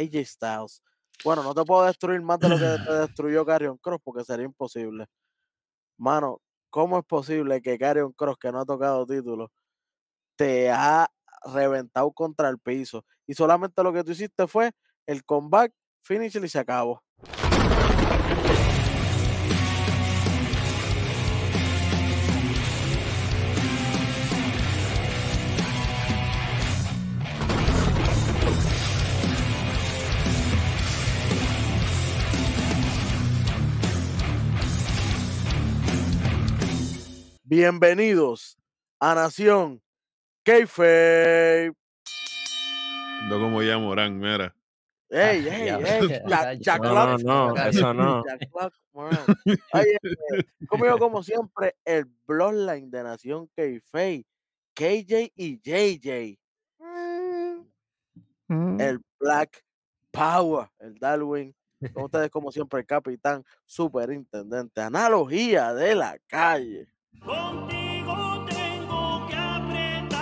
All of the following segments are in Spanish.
AJ Styles. Bueno, no te puedo destruir más de lo que te destruyó Carrion Cross porque sería imposible. Mano, ¿cómo es posible que Carrion Cross, que no ha tocado título, te ha reventado contra el piso? Y solamente lo que tú hiciste fue el comeback, finish y se acabó. Bienvenidos a Nación Keife. No como ya Morán, mira. Ey, ey, ey. Jack, no, no, no, eso no. Oye, conmigo como siempre, el Bloodline de Nación Keife, KJ y JJ. Mm. El Black Power, el Darwin. Con ustedes como siempre, el capitán, superintendente, analogía de la calle. Contigo tengo que apretar.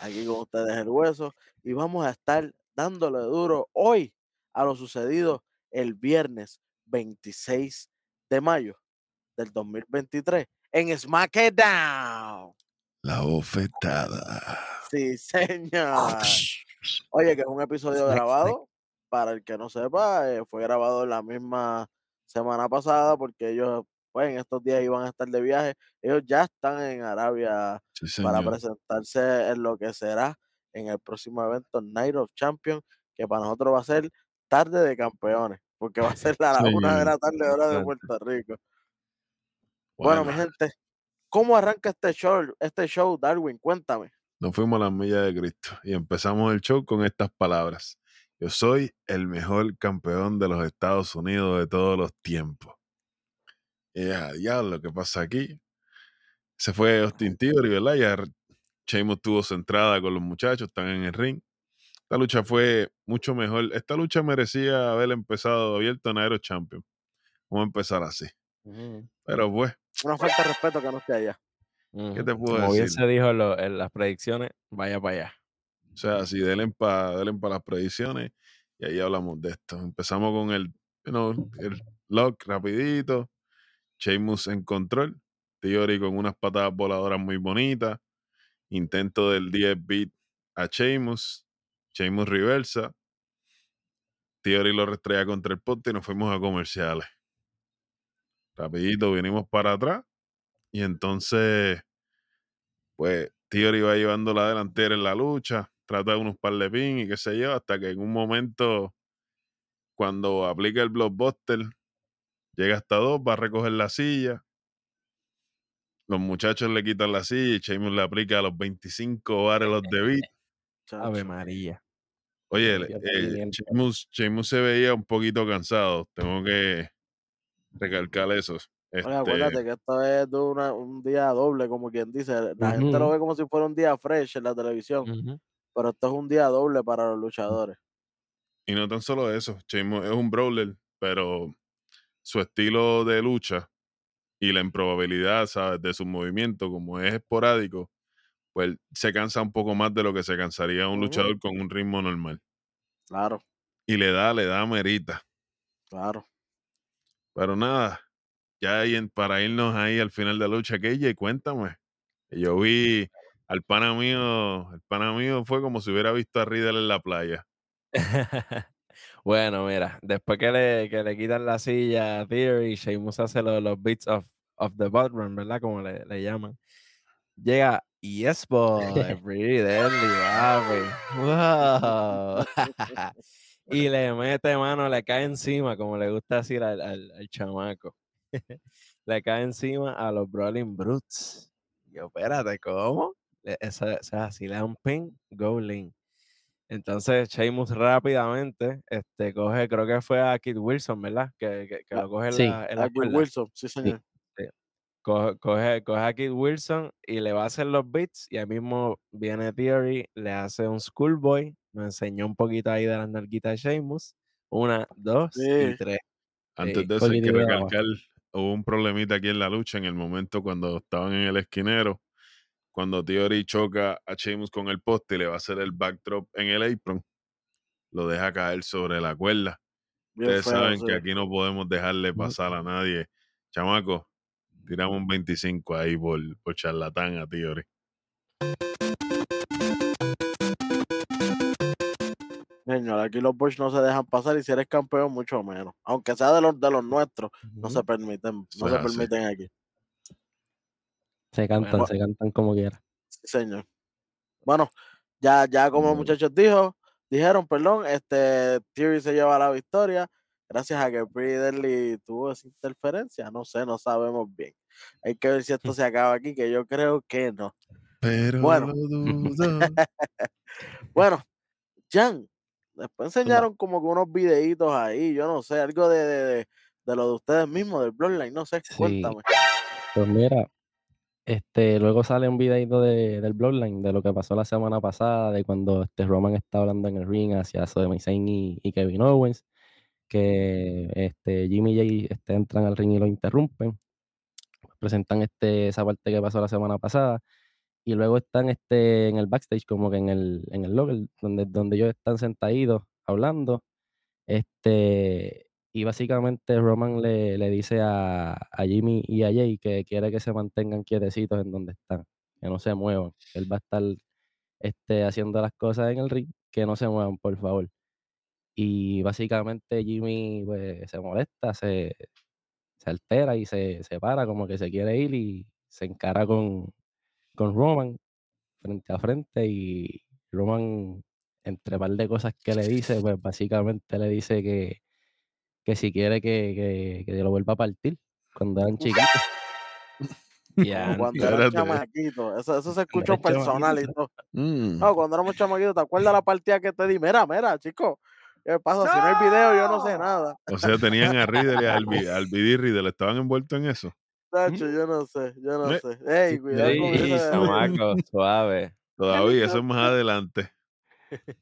aquí con ustedes el hueso y vamos a estar dándole duro hoy a lo sucedido el viernes 26 de mayo del 2023 en SmackDown. La bofetada. Sí, señor. Oye, que es un episodio grabado. Para el que no sepa, eh, fue grabado la misma semana pasada porque ellos, pues, en estos días iban a estar de viaje. Ellos ya están en Arabia Sí, para presentarse en lo que será en el próximo evento Night of Champions, que para nosotros va a ser tarde de campeones, porque va a ser la una de la tarde hora de. Puerto Rico. Bueno, mi gente, ¿cómo arranca este show, este show, Darwin? Cuéntame. Nos fuimos a las millas de Cristo y empezamos el show con estas palabras. Yo soy el mejor campeón de los Estados Unidos de todos los tiempos. Y ya, diablo, ¿qué pasa aquí? Se fue Austin Theory, ¿verdad? Ya Sheamus tuvo su entrada con los muchachos, están en el ring. Esta lucha fue mucho mejor. Esta lucha merecía haber empezado abierto en Aero Champion. Vamos a empezar así. Pero pues, Una falta de respeto que no esté allá. ¿qué te puedo Como bien decir? se dijo en, lo- en las predicciones, vaya para allá. O sea, si denle para las predicciones y ahí hablamos de esto. Empezamos con el, you know, el lock rapidito. Sheamus en control. Theory con unas patadas voladoras muy bonitas. Intento del 10 beat a Sheamus. Sheamus reversa. Theory lo restrella contra el poste y nos fuimos a comerciales. Rapidito vinimos para atrás. Y entonces, pues, Theory va llevando la delantera en la lucha. Trata de unos par de pin y qué sé yo. Hasta que en un momento, cuando aplica el blockbuster, llega hasta dos, va a recoger la silla. Los muchachos le quitan la silla y Sheamus le aplica a los 25 bares los de beat. Ave. María. Oye, eh, 500. Sheamus, Sheamus se veía un poquito cansado. Tengo que recalcar eso. Oye, Este, acuérdate que esto es una- un día doble, como quien dice. La gente lo ve como si fuera un día fresh en la televisión, pero esto es un día doble para los luchadores. Y no tan solo eso, Sheamus es un brawler, pero su estilo de lucha y la improbabilidad, ¿sabes? De su movimiento, como es esporádico, pues se cansa un poco más de lo que se cansaría un Ujú. luchador con un ritmo normal. Claro, Y le da, le da merita. claro. Pero nada, ya para irnos ahí al final de la lucha, KJ, cuéntame. Yo vi al pana mío, el pana mío fue como si hubiera visto a Riddle en la playa. bueno, mira, después que le, que le quitan la silla a Theory, Sheamus hace lo de los beats of, of the butt run, ¿verdad? Como le, le llaman. Llega, yes, boy, pretty deadly, papi. Wow. y le mete mano, le cae encima, como le gusta decir al, al, al chamaco. le cae encima a los Brawling Brutes. Yo, espérate, ¿cómo? Le- Eso, eso es así, le da un pin, go lean. Entonces, Sheamus rápidamente este, coge, creo que fue a Kid Wilson, ¿verdad? Que, que, que Ah, lo coge en sí, la, en la Aquí cuerda. Wilson, sí, señor. Coge, coge, coge a Kid Wilson y le va a hacer los beats. Y ahí mismo viene Theory, le hace un schoolboy. Nos enseñó un poquito ahí de las nalguitas de Sheamus. Una, dos Sí. y tres. Antes Sí, de eso hay que recalcar, hubo un problemita aquí en la lucha en el momento cuando estaban en el esquinero. Cuando Theory choca a Sheamus con el poste y le va a hacer el backdrop en el apron, lo deja caer sobre la cuerda. Bien Ustedes feo, saben sí. que aquí no podemos dejarle pasar a nadie. Chamaco, tiramos un 25 ahí por, por charlatán a Theory. Señor, aquí los Bush no se dejan pasar y si eres campeón, mucho menos. Aunque sea de los de los nuestros, no se permiten, no se permiten aquí. Se cantan, Bueno. se cantan como quieran. Sí, señor. Bueno, ya, ya como los muchachos dijo, dijeron, perdón, este Theory se lleva la victoria. Gracias a que Deadly tuvo esa interferencia. No sé, no sabemos bien. Hay que ver si esto se acaba aquí, que yo creo que no. Pero Bueno. Bueno, Jan, después enseñaron como que unos videitos ahí, yo no sé, algo de, de, de, de lo de ustedes mismos, del Bloodline, no sé, Sí. cuéntame. Pues mira, este, luego sale un videito de, del Bloodline, de lo que pasó la semana pasada, de cuando este Roman está hablando en el ring hacia Sami Zayn y, y Kevin Owens, que este, Jimmy y Jay este, entran al ring y lo interrumpen. Presentan este, esa parte que pasó la semana pasada. Y luego están este, en el backstage, como que en el, en el locker, donde, donde ellos están sentaditos hablando. Este, y básicamente Roman le, le dice a, a Jimmy y a Jay que quiere que se mantengan quietecitos en donde están, que no se muevan. Él va a estar este, haciendo las cosas en el ring, que no se muevan, por favor. Y básicamente Jimmy pues, se molesta, se, se altera y se, se para, como que se quiere ir y se encara con, con Roman frente a frente y Roman, entre par de cosas que le dice, pues básicamente le dice que, que si quiere que, que, que lo vuelva a partir cuando eran chiquitos. Cuando eran espérate. chamaquitos, eso, eso se escuchó eres personal y todo. Mm. No, cuando éramos chamaquitos, ¿te acuerdas la partida que te di? Mira, mira, chico, ¿qué pasa? Si no hay video, yo no sé nada. O sea, tenían a Riddle y al, al BD Riddle, estaban envueltos en eso. Tacho, yo no sé, yo no Eh, sé. Ey, cuidado con Sí, eso. suave. Todavía, eso es más adelante.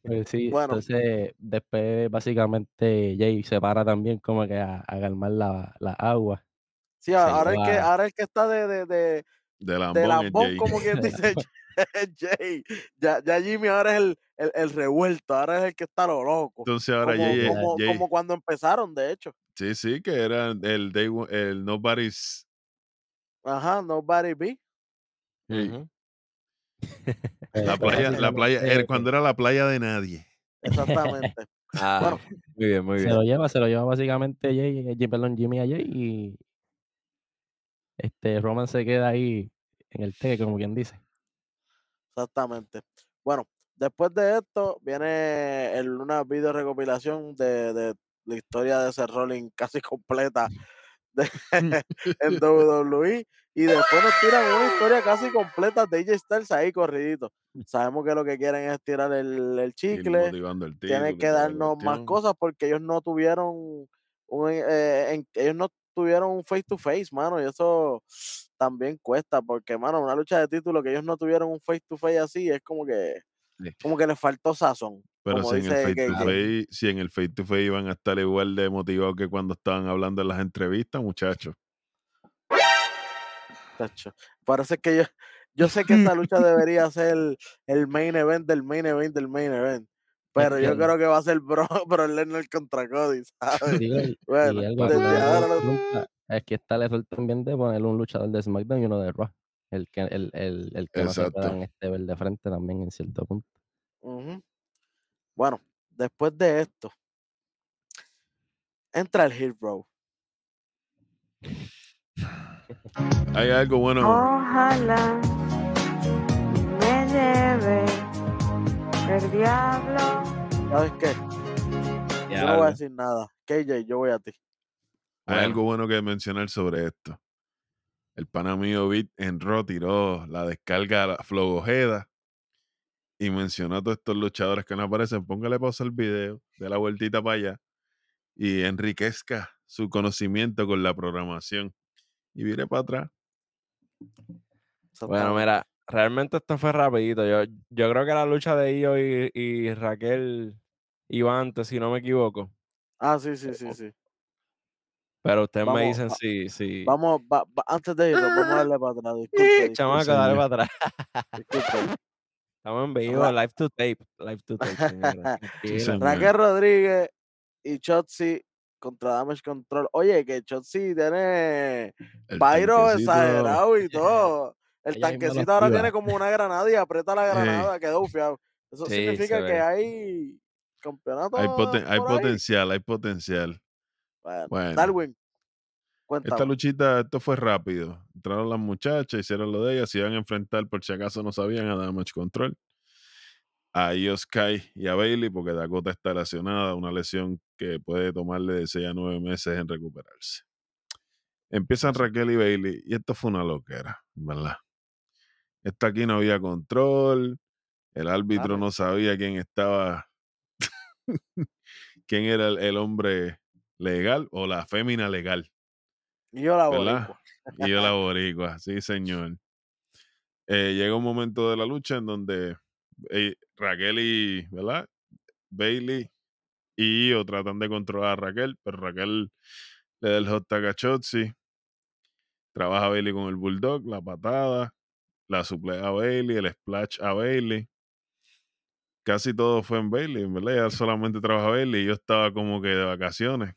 Pues sí, Bueno. entonces después básicamente Jay se para también como que a, a calmar la, la agua. Sí, se ahora el que, lleva- ahora el que está de, de, de, De de Lambón es lambón, Jay. como quien dice Jay. Ya, ya Jimmy ahora es el, el, el revuelto, ahora es el que está lo loco. Entonces ahora Como, Jay, es- como, Jay- como cuando empezaron, de hecho. Sí, sí, que era el, day one- el Nobody's. Ajá, Nobody Be. Jay. Ujú. Pues, La playa, la playa, básicamente cuando era la playa de nadie. Exactamente. Ah, Bueno. muy bien, muy se bien. lo lleva, se lo lleva básicamente Jay, eh, Jay- perdón, Jimmy a Jay y este Roman se queda ahí en el teque, como quien dice. Exactamente. Bueno, después de esto viene el, una video recopilación de, de la historia de ese rolling casi completa de, en WWE. Y después nos tiran una historia casi completa de AJ Styles ahí corridito. Sabemos que lo que quieren es tirar el, el chicle. el Tienen que darnos más cosas porque ellos no tuvieron un, eh, en- ellos no tuvieron un face to face, mano, y eso también cuesta porque, mano, una lucha de título que ellos no tuvieron un face to face así es como que Sí. como que les faltó sazón. Pero como si en, el dice face to KK. face, si en el face to face iban a estar igual de motivados que cuando estaban hablando en las entrevistas, muchachos. Parece que yo, yo sé que esta lucha debería ser el, el main event del main event del main event. Pero yo que- creo que va a ser Bro, Bro contra Cody, ¿sabes? Bueno, y algo desde que ahora lo- nunca- es que está el error también de poner un luchador de SmackDown y uno de Raw. El que, el, el, el que no se puedan este, ver de frente también en cierto punto. Bueno, después de esto, entra el Heel Bro. Hay algo bueno. Ojalá me lleve el diablo. ¿Sabes qué? Yo no voy a decir nada. KJ, yo voy a ti. Hay Bueno. algo bueno que mencionar sobre esto. El pana mío Beat en Raw tiró la descarga a la Flow Ojeda y mencionó a todos estos luchadores que no aparecen. Póngale pausa al video, de la vueltita para allá y enriquezca su conocimiento con la programación. Y vire para atrás. Bueno, mira, realmente esto fue rapidito. Yo, yo creo que la lucha de Io y, y Raquel iba antes, si no me equivoco. Ah, sí, sí, sí, sí. Pero ustedes me dicen va- si, si... Vamos, va- va- antes de irnos, vamos a darle para atrás. Disculpe, disculpe, dale para atrás. disculpe. Estamos en vivo, live to tape. Live to tape. Sí. Raquel Rodríguez y Chotzi contra Damage Control. Oye, que Chotzi tiene El Pyro exagerado y todo. El tanquecito ahora tiene como una granada y aprieta la Ey. granada, quedó fiado. Eso Sí, significa que hay campeonato. Hay, poten- potencial, hay potencial. Bueno, Bueno. Darwin, Esta luchita, esto fue rápido. Entraron las muchachas, hicieron lo de ellas, se iban a enfrentar, por si acaso no sabían, a Damage Control. A Io Sky y a Bailey, porque Dakota está lesionada, una lesión que puede tomarle de 6 a 9 meses en recuperarse. Empiezan Raquel y Bailey, y esto fue una loquera, ¿verdad? Esto aquí no había control, el árbitro no sabía quién estaba, quién era el, el hombre legal o la fémina legal. Y yo la ¿verdad? boricua. Y yo la boricua, sí, señor. Eh, llega un momento de la lucha en donde eh, Raquel y, ¿verdad? Bailey y Io tratan de controlar a Raquel, pero Raquel le da el hot tag a Shotzi. Trabaja Bailey con el bulldog, la patada, la suplea a Bailey, el splash a Bailey. Casi todo fue en Bailey, en verdad. Ella solamente trabaja Bailey y yo estaba como que de vacaciones.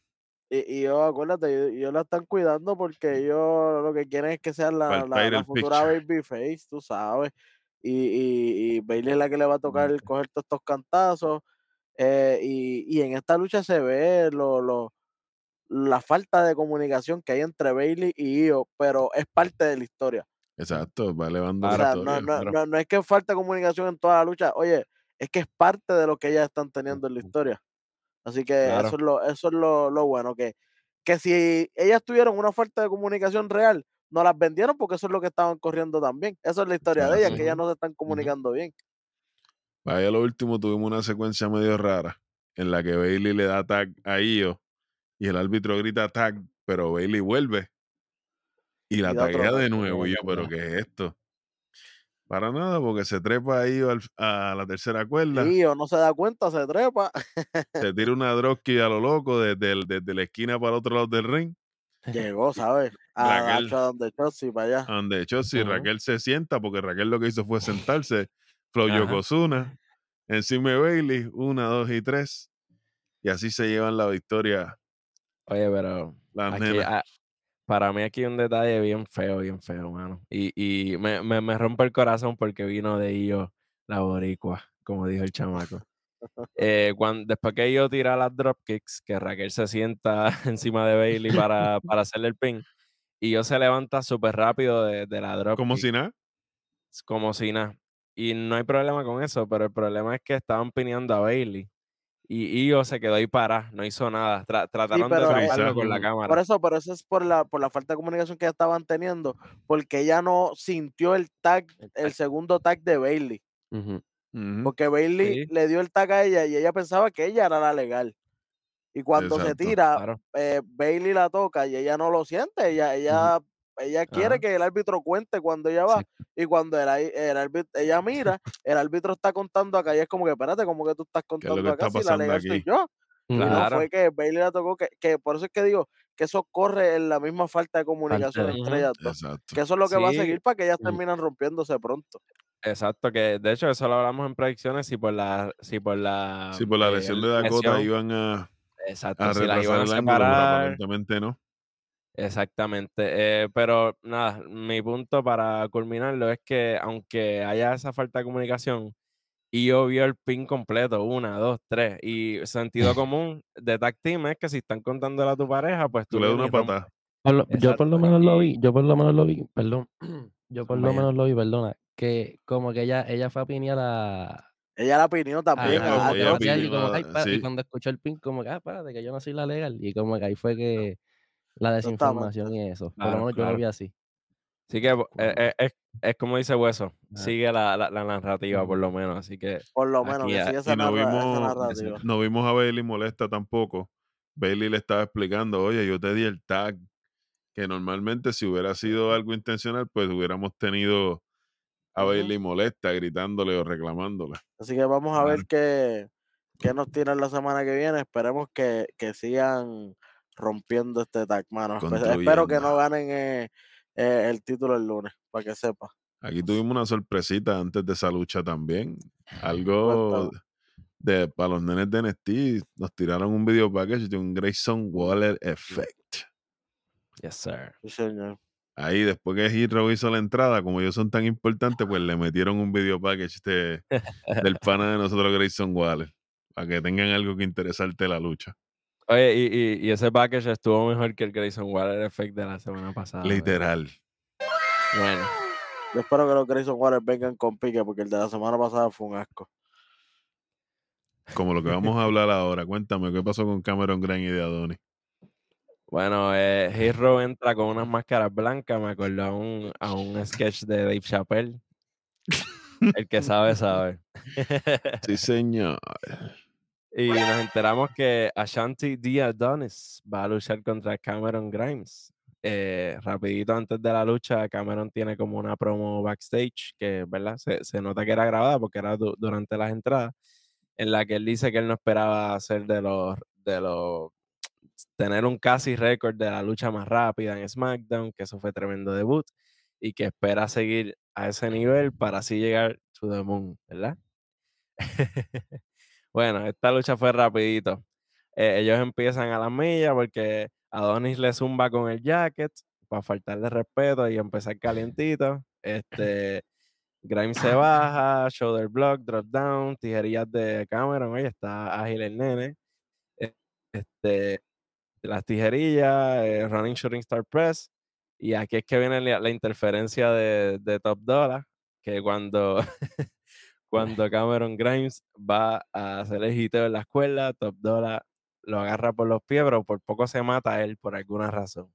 Y, y yo, acuérdate, yo- ellos la están cuidando porque ellos lo que quieren es que sea la, la, la futura babyface, tú sabes. Y, y, y Bailey es la que le va a tocar el coger todos estos cantazos. eh, y, y en esta lucha se ve lo, lo, la falta de comunicación que hay entre Bailey y Io, pero es parte de la historia. Exacto, va elevando O sea, no, no, no, no es que falta comunicación en toda la lucha, oye, es que es parte de lo que ellas están teniendo en la historia. Así que Claro. eso es lo, eso es lo, lo bueno, que, que si ellas tuvieron una falta de comunicación real, no las vendieron porque eso es lo que estaban corriendo también. Esa es la historia de ellas, que ellas no se están comunicando bien. Vaya, lo último tuvimos una secuencia medio rara en la que Bailey le da tag a Io y el árbitro grita tag, pero Bailey vuelve y la Y otro de nuevo. Y yo, pero ¿qué es esto? Para nada, porque se trepa a al- a la tercera cuerda, Y Io no se da cuenta, se trepa. se tira una drosky a lo loco desde, el- desde la esquina para el otro lado del ring, Llegó, ¿sabes? A, a, Raquel. Cho- donde Chelsea para allá. donde hecho si Ujú. Raquel se sienta, porque Raquel lo que hizo fue sentarse, Flow. Yokozuna, encima de Bailey, una, dos y tres, y así se llevan la victoria Oye, pero las aquí, nenas. Para mí aquí un detalle bien feo, bien feo, mano. Y, y me, me, me rompe el corazón porque vino de ellos la boricua, como dijo el chamaco. Eh, cuando, después que yo tira las dropkicks, que Raquel se sienta encima de Bailey para, para hacerle el pin, y yo se levanta súper rápido de, de la dropkick. Como si nada. como si nada. Y no hay problema con eso, pero el problema es que estaban pineando a Bailey. Y Io se quedó ahí para, no hizo nada. Tra- trataron de pero, freizarlo con la cámara. Por eso, pero eso es por la, por la falta de comunicación que ya estaban teniendo, porque ella no sintió el tag, El segundo tag de Bailey. Porque Bailey Sí. le dio el tag a ella y ella pensaba que ella era la legal. Y cuando se tira, Claro. eh, Bailey la toca y ella no lo siente. Ella, ella, ella quiere Ajá. que el árbitro cuente cuando ella va. Y cuando el, árbitro, ella mira, el árbitro está contando acá y es como que, espérate, como que tú estás ¿Qué es lo contando que acá está si la soy aquí? yo. Y no Claro. fue que Bailey la tocó, que, que por eso es que digo que eso corre en la misma falta de comunicación entre ellas dos. Exacto. Que eso es lo que va a seguir para que ellas terminan rompiéndose pronto. Exacto, que de hecho eso lo hablamos en predicciones, si por la, si por la, Sí, por la eh, lesión de Dakota lesión, iban a, exacto, a si las retrasar iban a separar, aparentemente no. Exactamente. eh, pero nada, mi punto para culminarlo es que aunque haya esa falta de comunicación, Io vio el pin completo, una, dos, tres, y sentido común de tag team es que si están contándole a tu pareja, pues Tú tú le das una y patada. Yo por lo menos lo y- vi, yo por lo menos lo vi, perdón, yo por lo menos lo vi, perdona, que como que ella, ella fue a pinear a, Ella la opinión también. Y como y cuando escuchó el pin, como que, ah, espérate, que yo no soy la legal, y como que ahí fue que la desinformación y eso, por lo Claro, menos yo lo claro. vi así. Así que eh, Bueno. eh, es, es como dice Hueso, Ajá. sigue la, la, la narrativa por lo menos, así que Por lo menos, aquí siga esa, Y no narra- esa vimos, narrativa. no vimos a Bailey molesta tampoco. Bailey le estaba explicando, oye, yo te di el tag, que normalmente si hubiera sido algo intencional, pues hubiéramos tenido a. Bailey molesta, gritándole o reclamándole. Así que vamos a Claro. ver qué, qué nos tiran la semana que viene. Esperemos que, que sigan rompiendo este tag, mano. Espe- Espero que no ganen eh, eh, el título el lunes, para que sepa. Aquí tuvimos una sorpresita antes de esa lucha también. Algo Cuéntame. de para los nenes de NXT. Nos tiraron un video package de un Grayson Waller Effect. Yes, sir. Sí, señor. Ahí, después que Hero hizo la entrada, como ellos son tan importantes, pues le metieron un video package de, del pana de nosotros, Grayson Waller, para que tengan algo que interesarte la lucha. Oye, y, y, y ese package estuvo mejor que el Grayson Waller Effect de la semana pasada. ¿verdad? Literal. Bueno, Yo espero que los Grayson Warriors vengan con pique, porque el de la semana pasada fue un asco. Como lo que vamos a hablar ahora. Cuéntame, ¿qué pasó con Cameron Grimes y de Adonis? bueno eh, Hero entra con unas máscaras blancas. Me acordó a un, a un sketch de Dave Chappelle. El que sabe, sabe. Sí, señor. Y nos enteramos que Ashanti D. Adonis va a luchar contra Cameron Grimes. Eh, rapidito antes de la lucha, Cameron tiene como una promo backstage que, ¿verdad? Se, se nota que era grabada porque era du- durante las entradas, en la que él dice que él no esperaba ser de los, de los, tener un casi récord de la lucha más rápida en SmackDown, que eso fue tremendo debut, y que espera seguir a ese nivel para así llegar to the moon, ¿verdad? Bueno, esta lucha fue rapidito. Eh, ellos empiezan a las millas porque Adonis le zumba con el jacket para faltarle respeto y empezar calientito. Este, Grimes se baja, shoulder block, drop down, tijerillas de Cameron. Oye, está ágil el nene. Eh, Este, las tijerillas, eh, running shooting star press. Y aquí es que viene la, la interferencia de, de Top Dollar, que cuando cuando Cameron Grimes va a hacer el hiteo en la escuela, Top Dollar lo agarra por los pies, pero por poco se mata a él por alguna razón.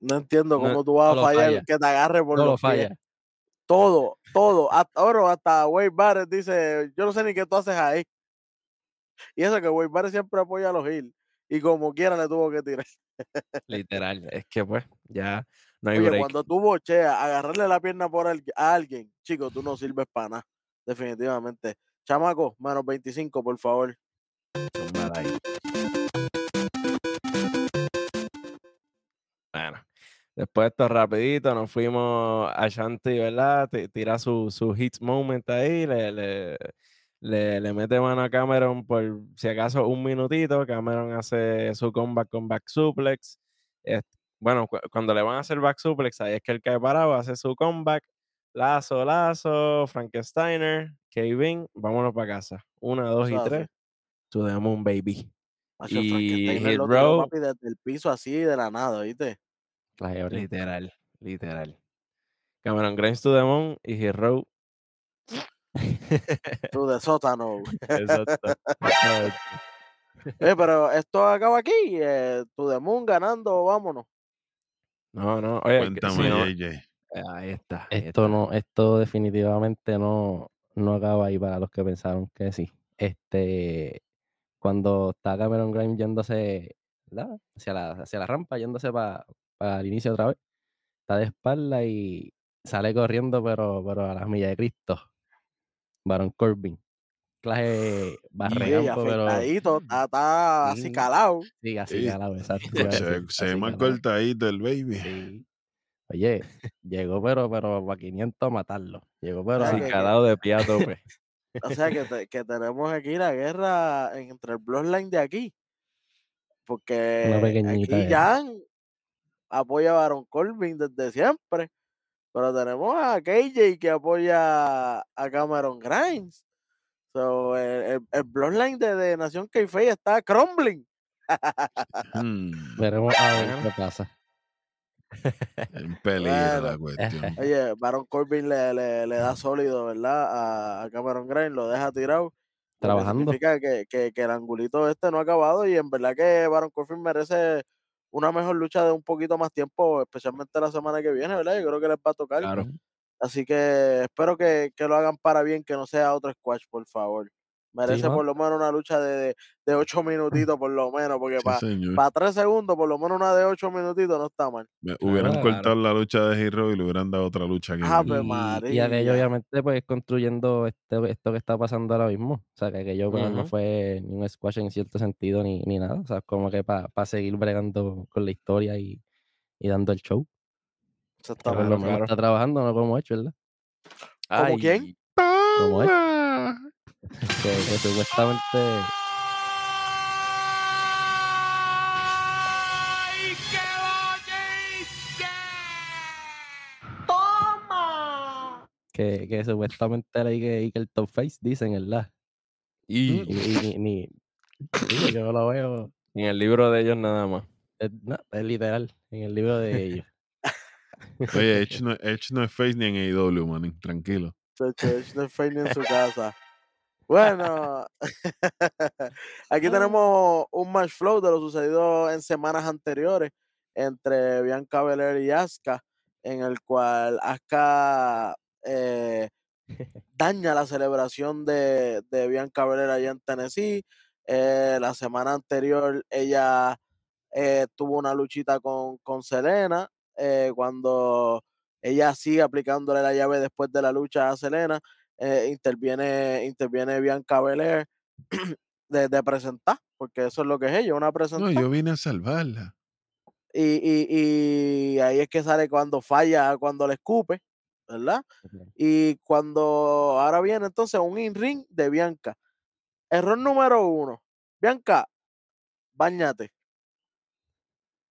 No entiendo No, cómo tú vas a fallar falla. que te agarre por No lo los pies. Todo, todo. Hasta, ahora hasta Wade Barrett dice, yo no sé ni qué tú haces ahí. Y eso que Wade Barrett siempre apoya a los Hill. Y como quiera le tuvo que tirar. Literal. Es que pues, ya no hay Oye, break. cuando tú bocheas, agarrarle la pierna por al- a alguien, chico, tú no sirves para nada. Definitivamente. Chamaco, menos 25, por favor. Bueno, después de esto rapidito, nos fuimos a Shanti, ¿verdad? Ti- Tira su, su hit moment ahí, le, le, le, le mete mano a Cameron por si acaso un minutito. Cameron hace su comeback con back suplex. Bueno, cu- cuando le van a hacer back suplex, ahí es que él cae parado, hace su comeback. Lazo, lazo, Frankensteiner, Kevin, vámonos para casa. Una, dos y tres. To the moon, baby. Macho, el Y Hit Row, desde el piso así de la nada, ¿viste? Literal, literal. Cameron Grimes to the moon y Hit Row. Tú de sótano. Exacto. Eh, pero esto acaba aquí. Eh, tu de Moon ganando, vámonos. No, no, oye, Cuéntame, si no- JJ. ahí está. ahí Esto está. no, esto definitivamente no, no acaba ahí para los que pensaron que sí. Este, cuando está Cameron Grimes yéndose ¿verdad? hacia la, hacia la rampa, yéndose para el inicio otra vez, está de espalda y sale corriendo, pero, pero a las millas de Cristo. Baron Corbin. Clase Sí, barregampo, pero está, está así calado. sí, así Sí. calado, exacto. a Se, se ve así más calado. cortadito el baby. Sí. Oye, llegó pero, pero para 500 a matarlo. Llegó pero a- que- Acicalado de pie a tope. O sea que, te- que tenemos aquí la guerra entre el Bloodline de aquí. Porque aquí. Jan apoya a Baron Corbin desde siempre. Pero tenemos a KJ que apoya a Cameron Grimes. So, el, el, el Bloodline de, de Nación k está crumbling. Hmm, veremos a ver qué pasa. en peligro la cuestión. Oye, Baron Corbin le, le, le da sólido, ¿verdad? A, a Cameron Grimes, lo deja tirado. Trabajando. significa que, que, que el angulito este no ha acabado y en verdad que Baron Corbin merece una mejor lucha de un poquito más tiempo, especialmente la semana que viene, ¿verdad? Yo creo que les va a tocar. Claro. Así que espero que, que lo hagan para bien, que no sea otro squash, por favor. Merece por lo menos una lucha de, de, de ocho minutitos, por lo menos, porque Sí, para tres segundos, por lo menos una de ocho minutitos no está mal. Me- hubieran Claro. cortado la lucha de Hero y le hubieran dado otra lucha aquí. Ave mismo. María. Y, y aquello obviamente pues construyendo este, esto que está pasando ahora mismo. O sea, que aquello pues, no fue ni un squash en cierto sentido ni, ni nada. O sea, como que para seguir bregando con la historia y, y dando el show. Que por Exactamente. lo menos claro. está trabajando, no como hecho, ¿verdad? ¿Como quién? Como es. ¡Toma! Que, que supuestamente ¡Ay, qué ¡Toma! que, que supuestamente leí que, que el top face dicen, ¿verdad? y Y, y ni, yo no lo veo. en el libro de ellos nada más. Es, no, es literal, en el libro de ellos. Oye, Edge no, Edge no es face ni en AEW, man. Tranquilo. Edge no es fake ni en su casa. Bueno, aquí tenemos un match flow de lo sucedido en semanas anteriores entre Bianca Belair y Asuka, en el cual Asuka eh, daña la celebración de, de Bianca Belair allá en Tennessee. Eh, la semana anterior ella eh, tuvo una luchita con, con Selena, eh, cuando ella sigue aplicándole la llave después de la lucha a Selena, eh, interviene, interviene Bianca Belair de, de presentar, porque eso es lo que es ella, una No, presentar. yo vine a salvarla. Y, y, y ahí es que sale cuando falla, cuando le escupe, ¿verdad? Y cuando ahora viene entonces un in-ring de Bianca. Error número uno. Bianca, bañate.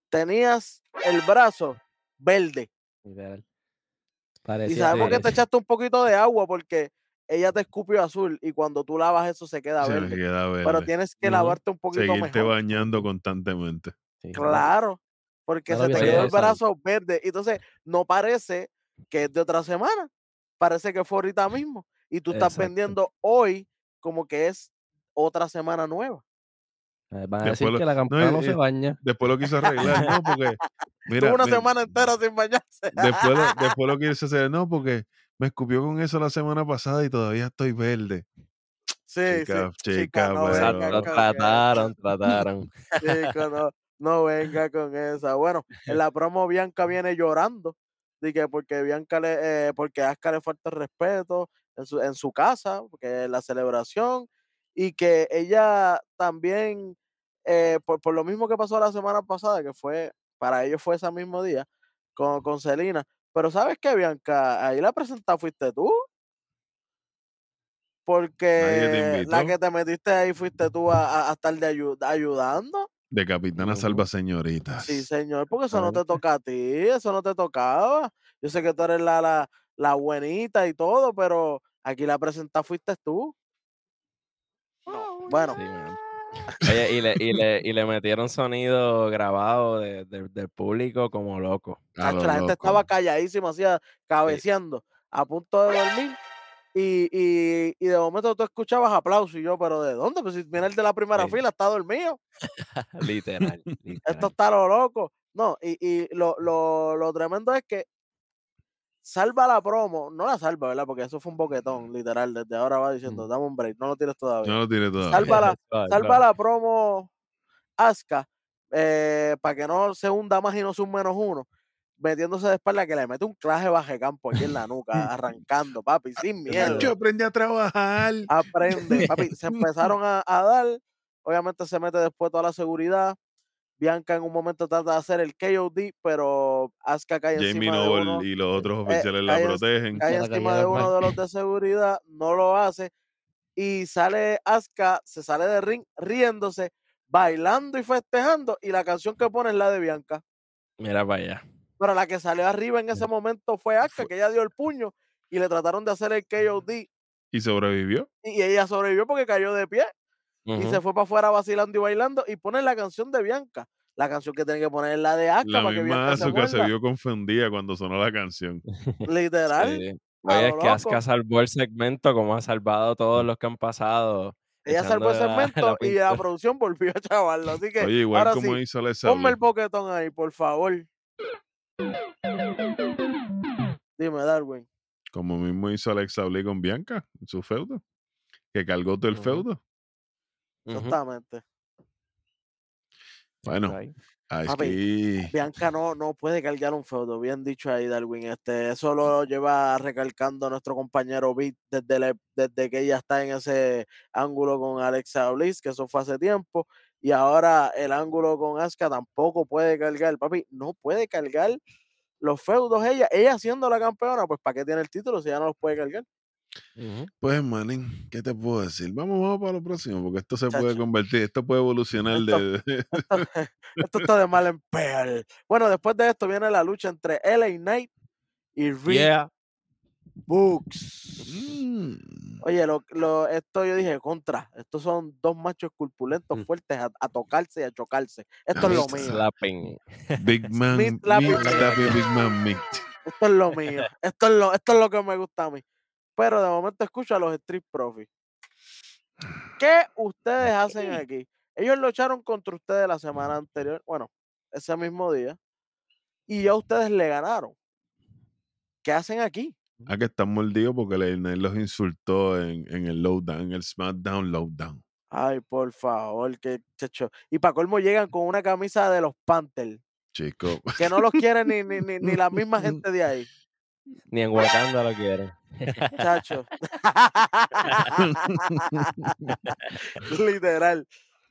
Tenías el brazo verde. Literal. Y sabemos que te echaste un poquito de agua porque ella te escupió azul y cuando tú lavas eso se queda Se verde. queda Pero tienes que lavarte un poquito Seguirte mejor. bañando constantemente. sí. Claro, porque No se te quedó el brazo verde. Entonces, no parece que es de otra semana. Parece que fue ahorita mismo. Y tú estás Exacto. vendiendo hoy como que es otra semana nueva. Eh, Van a Después decir lo- que la campana no, se baña. Después lo quiso arreglar, no, porque. Mira, Tuvo una semana entera sin bañarse. después, lo, después lo quiso hacer, no, porque me escupió con eso la semana pasada y todavía estoy verde. Sí, Chica, sí. chica, Chica, no Exacto, con trataron, trataron. chico, no, no venga con esa. Bueno, en la promo Bianca viene llorando. que porque Bianca le, eh, porque a Asuka le falta el respeto en su, en su casa, porque es la celebración, y que ella también, eh, por, por lo mismo que pasó la semana pasada, que fue, para ellos fue ese mismo día, con, con Celina. Pero ¿sabes qué, Bianca? Ahí la presentada fuiste tú. Porque la que te metiste ahí fuiste tú a, a- a estar de ayu- ayudando. De capitana salva señoritas. Sí, señor, porque eso no te toca a ti, eso no te tocaba. Yo sé que tú eres la, la, la buenita y todo, pero aquí la presentada fuiste tú. No, Bueno, Sí. Oye, y le, y, le, y le metieron sonido grabado de- de- del público como loco. A chacho, lo la gente loco. estaba calladísima, así, a- cabeceando, a punto de dormir. Y, y, y de momento tú escuchabas aplausos y yo, pero ¿de dónde? Pues si viene el de la primera Sí. fila, está dormido. Literal. Esto literal. está lo loco. No, y, y lo, lo, lo tremendo es que salva la promo, no la salva, ¿verdad? Porque eso fue un boquetón, literal. Desde ahora va diciendo, dame un break, no lo tires todavía. No lo tiene todavía. Salva la, salva la promo Asuka para que no se hunda más y no sea un menos uno. Metiéndose de espalda que le mete un claje baje campo aquí en la nuca, arrancando, papi, sin miedo. Yo aprendí a trabajar. Aprende, papi. Se empezaron a, a dar. Obviamente se mete después toda la seguridad. Bianca en un momento trata de hacer el KOD, pero Asuka cae Jamie encima de uno, y los otros eh, oficiales la protegen. cae encima de uno de los de seguridad, no lo hace y sale Asuka, se sale del ring riéndose, bailando y festejando y la canción que pone es la de Bianca. Mira para allá. Pero la que salió arriba en ese momento fue Asuka, que ella dio el puño y le trataron de hacer el KOD Y sobrevivió. y ella sobrevivió porque cayó de pie y se fue para afuera vacilando y bailando y pone la canción de Bianca. La canción que tiene que poner es la de Asuka La para que misma Bianca se se vio confundida cuando sonó la canción. Literal. Sí. Oye, es que loco. salvó el segmento como ha salvado todos los que han pasado. Ella salvó el la- segmento la y la producción volvió a chavarlo. Así que Oye, igual ahora como sí, hizo Alexa ponme el boquetón ahí, por favor. Dime, Darwin. Como mismo hizo Alexa Bliss con Bianca en su feudo. que cargó todo el Ujú. Exactamente. Bueno, aquí Bianca no, no puede cargar un feudo, bien dicho ahí, Darwin. Este, eso lo lleva recalcando nuestro compañero Beat desde, la- desde que ella está en ese ángulo con Alexa Bliss, que eso fue hace tiempo. Y ahora el ángulo con Asuka tampoco puede cargar, papi, no puede cargar los feudos ella. Ella siendo la campeona, pues ¿para qué tiene el título si ella no los puede cargar? Pues, manín, ¿qué te puedo decir? Vamos, vamos para lo próximo, porque esto se puede Chacho. convertir, esto puede evolucionar Esto- de... Esto, esto está de mal en peor. Bueno, después de esto viene la lucha entre LA Knight y Rick Yeah. Books. Mm, Oye, lo, lo- esto yo dije, contra, estos son dos machos corpulentos Mm. fuertes a, a tocarse y a chocarse. Esto es lo mío, Slapping. Big Man, Meat meat, slapping. slapping Big Man meat. esto es lo mío, esto es lo, esto es lo que me gusta a mí. Pero de momento escucho a los Street Profits. ¿Qué ustedes hacen aquí? Ellos lucharon contra ustedes la semana anterior, bueno, ese mismo día, y ya ustedes le ganaron. ¿Qué hacen aquí? Ah, que están mordidos porque Leonel los insultó en, en el lowdown, en el SmackDown lowdown. Ay, por favor, que chacho. Y para colmo llegan con una camisa de los Panthers, Chico, que no los quiere ni, ni, ni, ni la misma gente de ahí. Ni en Wakanda lo quieren. Chacho. Literal.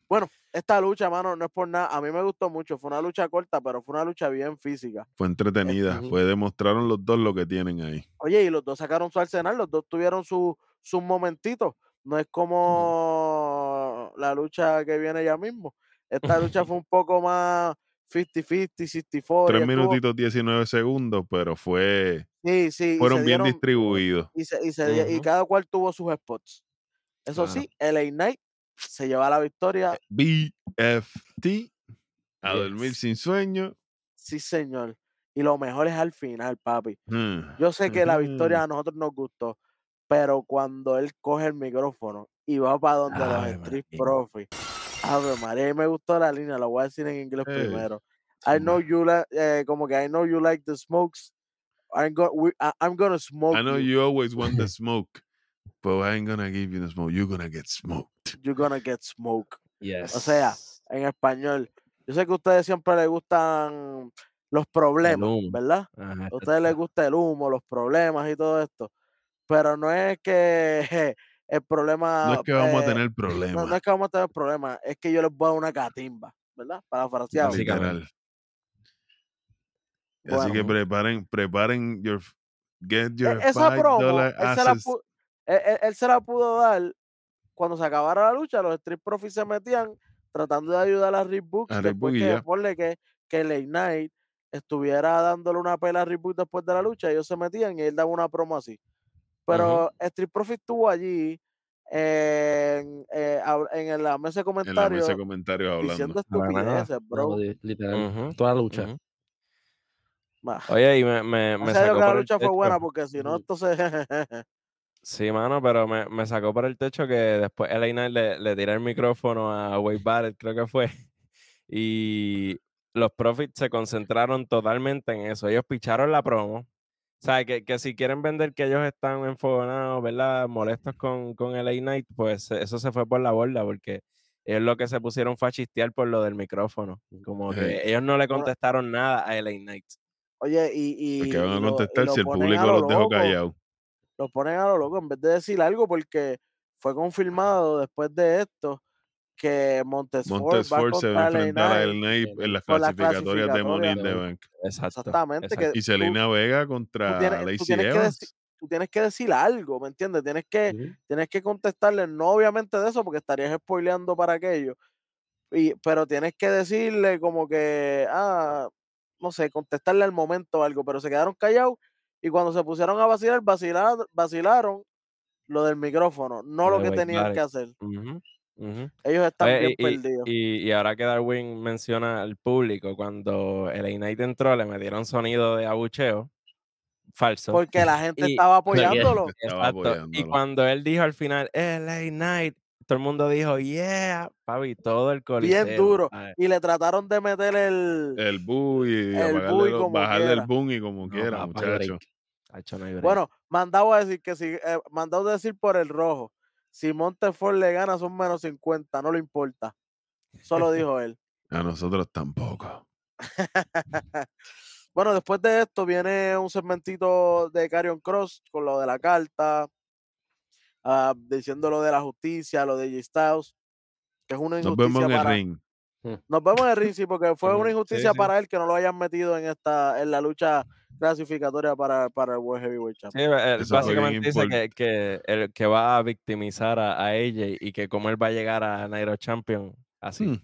Bueno, esta lucha, mano, no es por nada. A mí me gustó mucho. Fue una lucha corta, pero fue una lucha bien física. fue entretenida. Ujú. Fue demostraron los dos lo que tienen ahí. Oye, y los dos sacaron su arsenal, los dos tuvieron su, sus momentitos. No es como la lucha que viene ya mismo. Esta lucha fue un poco más 50-50, 64. y Tres estuvo- minutitos 19 segundos, pero fue Sí, sí. fueron bien dieron- distribuidos. y, se- y se di- y Ujú. cada cual tuvo sus spots. Eso sí, LA Knight se lleva la victoria. BFT a dormir sin sueño. Sí, señor. Y lo mejor es al final, papi. Mm. Yo sé que la victoria a nosotros nos gustó, pero cuando él coge el micrófono y va para donde los Street. Profits. Ave María, y me gustó la línea, lo voy a decir en inglés primero. I know you like, eh, como que I know you like the smokes. I'm, go- we- I- I'm gonna smoke I know you. you always want the smoke, but I ain't gonna give you the smoke. You're gonna get smoked. You're gonna get smoke. Yes. O sea, en español. Yo sé que a ustedes siempre les gustan los problemas. ¿verdad? Ajá, A ustedes les gusta el humo, los problemas y todo esto. Pero no es que el problema. No es que vamos a eh, tener problemas. no es que vamos a tener problemas, es que yo les voy a dar una catimba, ¿verdad? Parafraseado. Básicamente. Literal. Así que Bueno. preparen, preparen your get E- your esa five promo, él se, la asses. pu- él- él- él se la pudo dar cuando se acabara la lucha. Los Street Profits se metían tratando de ayudar a Rick Books. A Rick después y que, ya. ponle que, que Late Night estuviera dándole una pela a Rick Books después de la lucha. Ellos se metían y él daba una promo así. Pero Street Profits estuvo allí en, eh, en la mesa de En la comentarios mesa de comentarios hablando. diciendo estupideces, bro. No, literal. Toda la lucha. Bah, Oye, y me, me, me sacó que la por el lucha fue techo. buena porque si no, se. Sí, mano, pero me, me sacó por el techo que después LA Knight le, le tira el micrófono a Wade Barrett, creo que fue. Y los Profits se concentraron totalmente en eso. Ellos picharon la promo. O sea, que, que si quieren vender que ellos están enfogonados, ¿verdad? Molestos con, con LA Knight, pues eso se fue por la borda, porque ellos lo que se pusieron fue a chistear por lo del micrófono. Como que ellos no le Bueno. contestaron nada a LA Knight. Oye, y, y, Porque van y a contestar lo si el público lo los dejó callados. Lo ponen a lo loco en vez de decir algo, porque fue confirmado después de esto que Montesfort va a Montesfort se va a enfrentar a. El Knight en las clasificatorias de Money in the clasificatorias. Bank. Exacto. Exactamente, exacto. que Y Selena Vega contra tú tienes, tú Lacey tienes que Evans. tú tienes que decir algo, ¿me entiendes? Tienes que, tienes que contestarle, no obviamente de eso, porque estarías spoileando para aquello, y, pero tienes que decirle como que, ah, no sé, contestarle al momento o algo, pero se quedaron callados y cuando se pusieron a vacilar, vacilaron, vacilaron lo del micrófono, no Lo lo de que tenían que hacer. Ellos están Oye, bien y, y- perdidos. y- y ahora que Darwin menciona al público, cuando el Knight entró, le metieron sonido de abucheo falso. porque la gente y- estaba apoyándolo. Estaba Exacto. Y cuando él dijo al final, LA Knight, todo el mundo dijo, yeah, papi, todo el coliseo. Bien duro. Y le trataron de meter el. El boo y El como bajarle el boom y como No, quiera, no. Bueno, mandado a decir que si, eh, mandado a decir por el rojo. Si Montefort le gana son menos 50, no le importa. Solo dijo él. A nosotros tampoco. bueno, después de esto viene un segmentito de Carion Cross con lo de la carta, ah, diciendo lo de la justicia, lo de J Styles, que es una Nos vemos injusticia en el ring. Nos vemos en el ring, sí, porque fue una sí, injusticia sí. para él que no lo hayan metido en esta, en la lucha clasificatoria para, para el World Heavyweight Sí, Championship. él fue bien básicamente dice que, que, el, que va a victimizar a, a AJ y que como él va a llegar a Nairo Champion así. Hmm,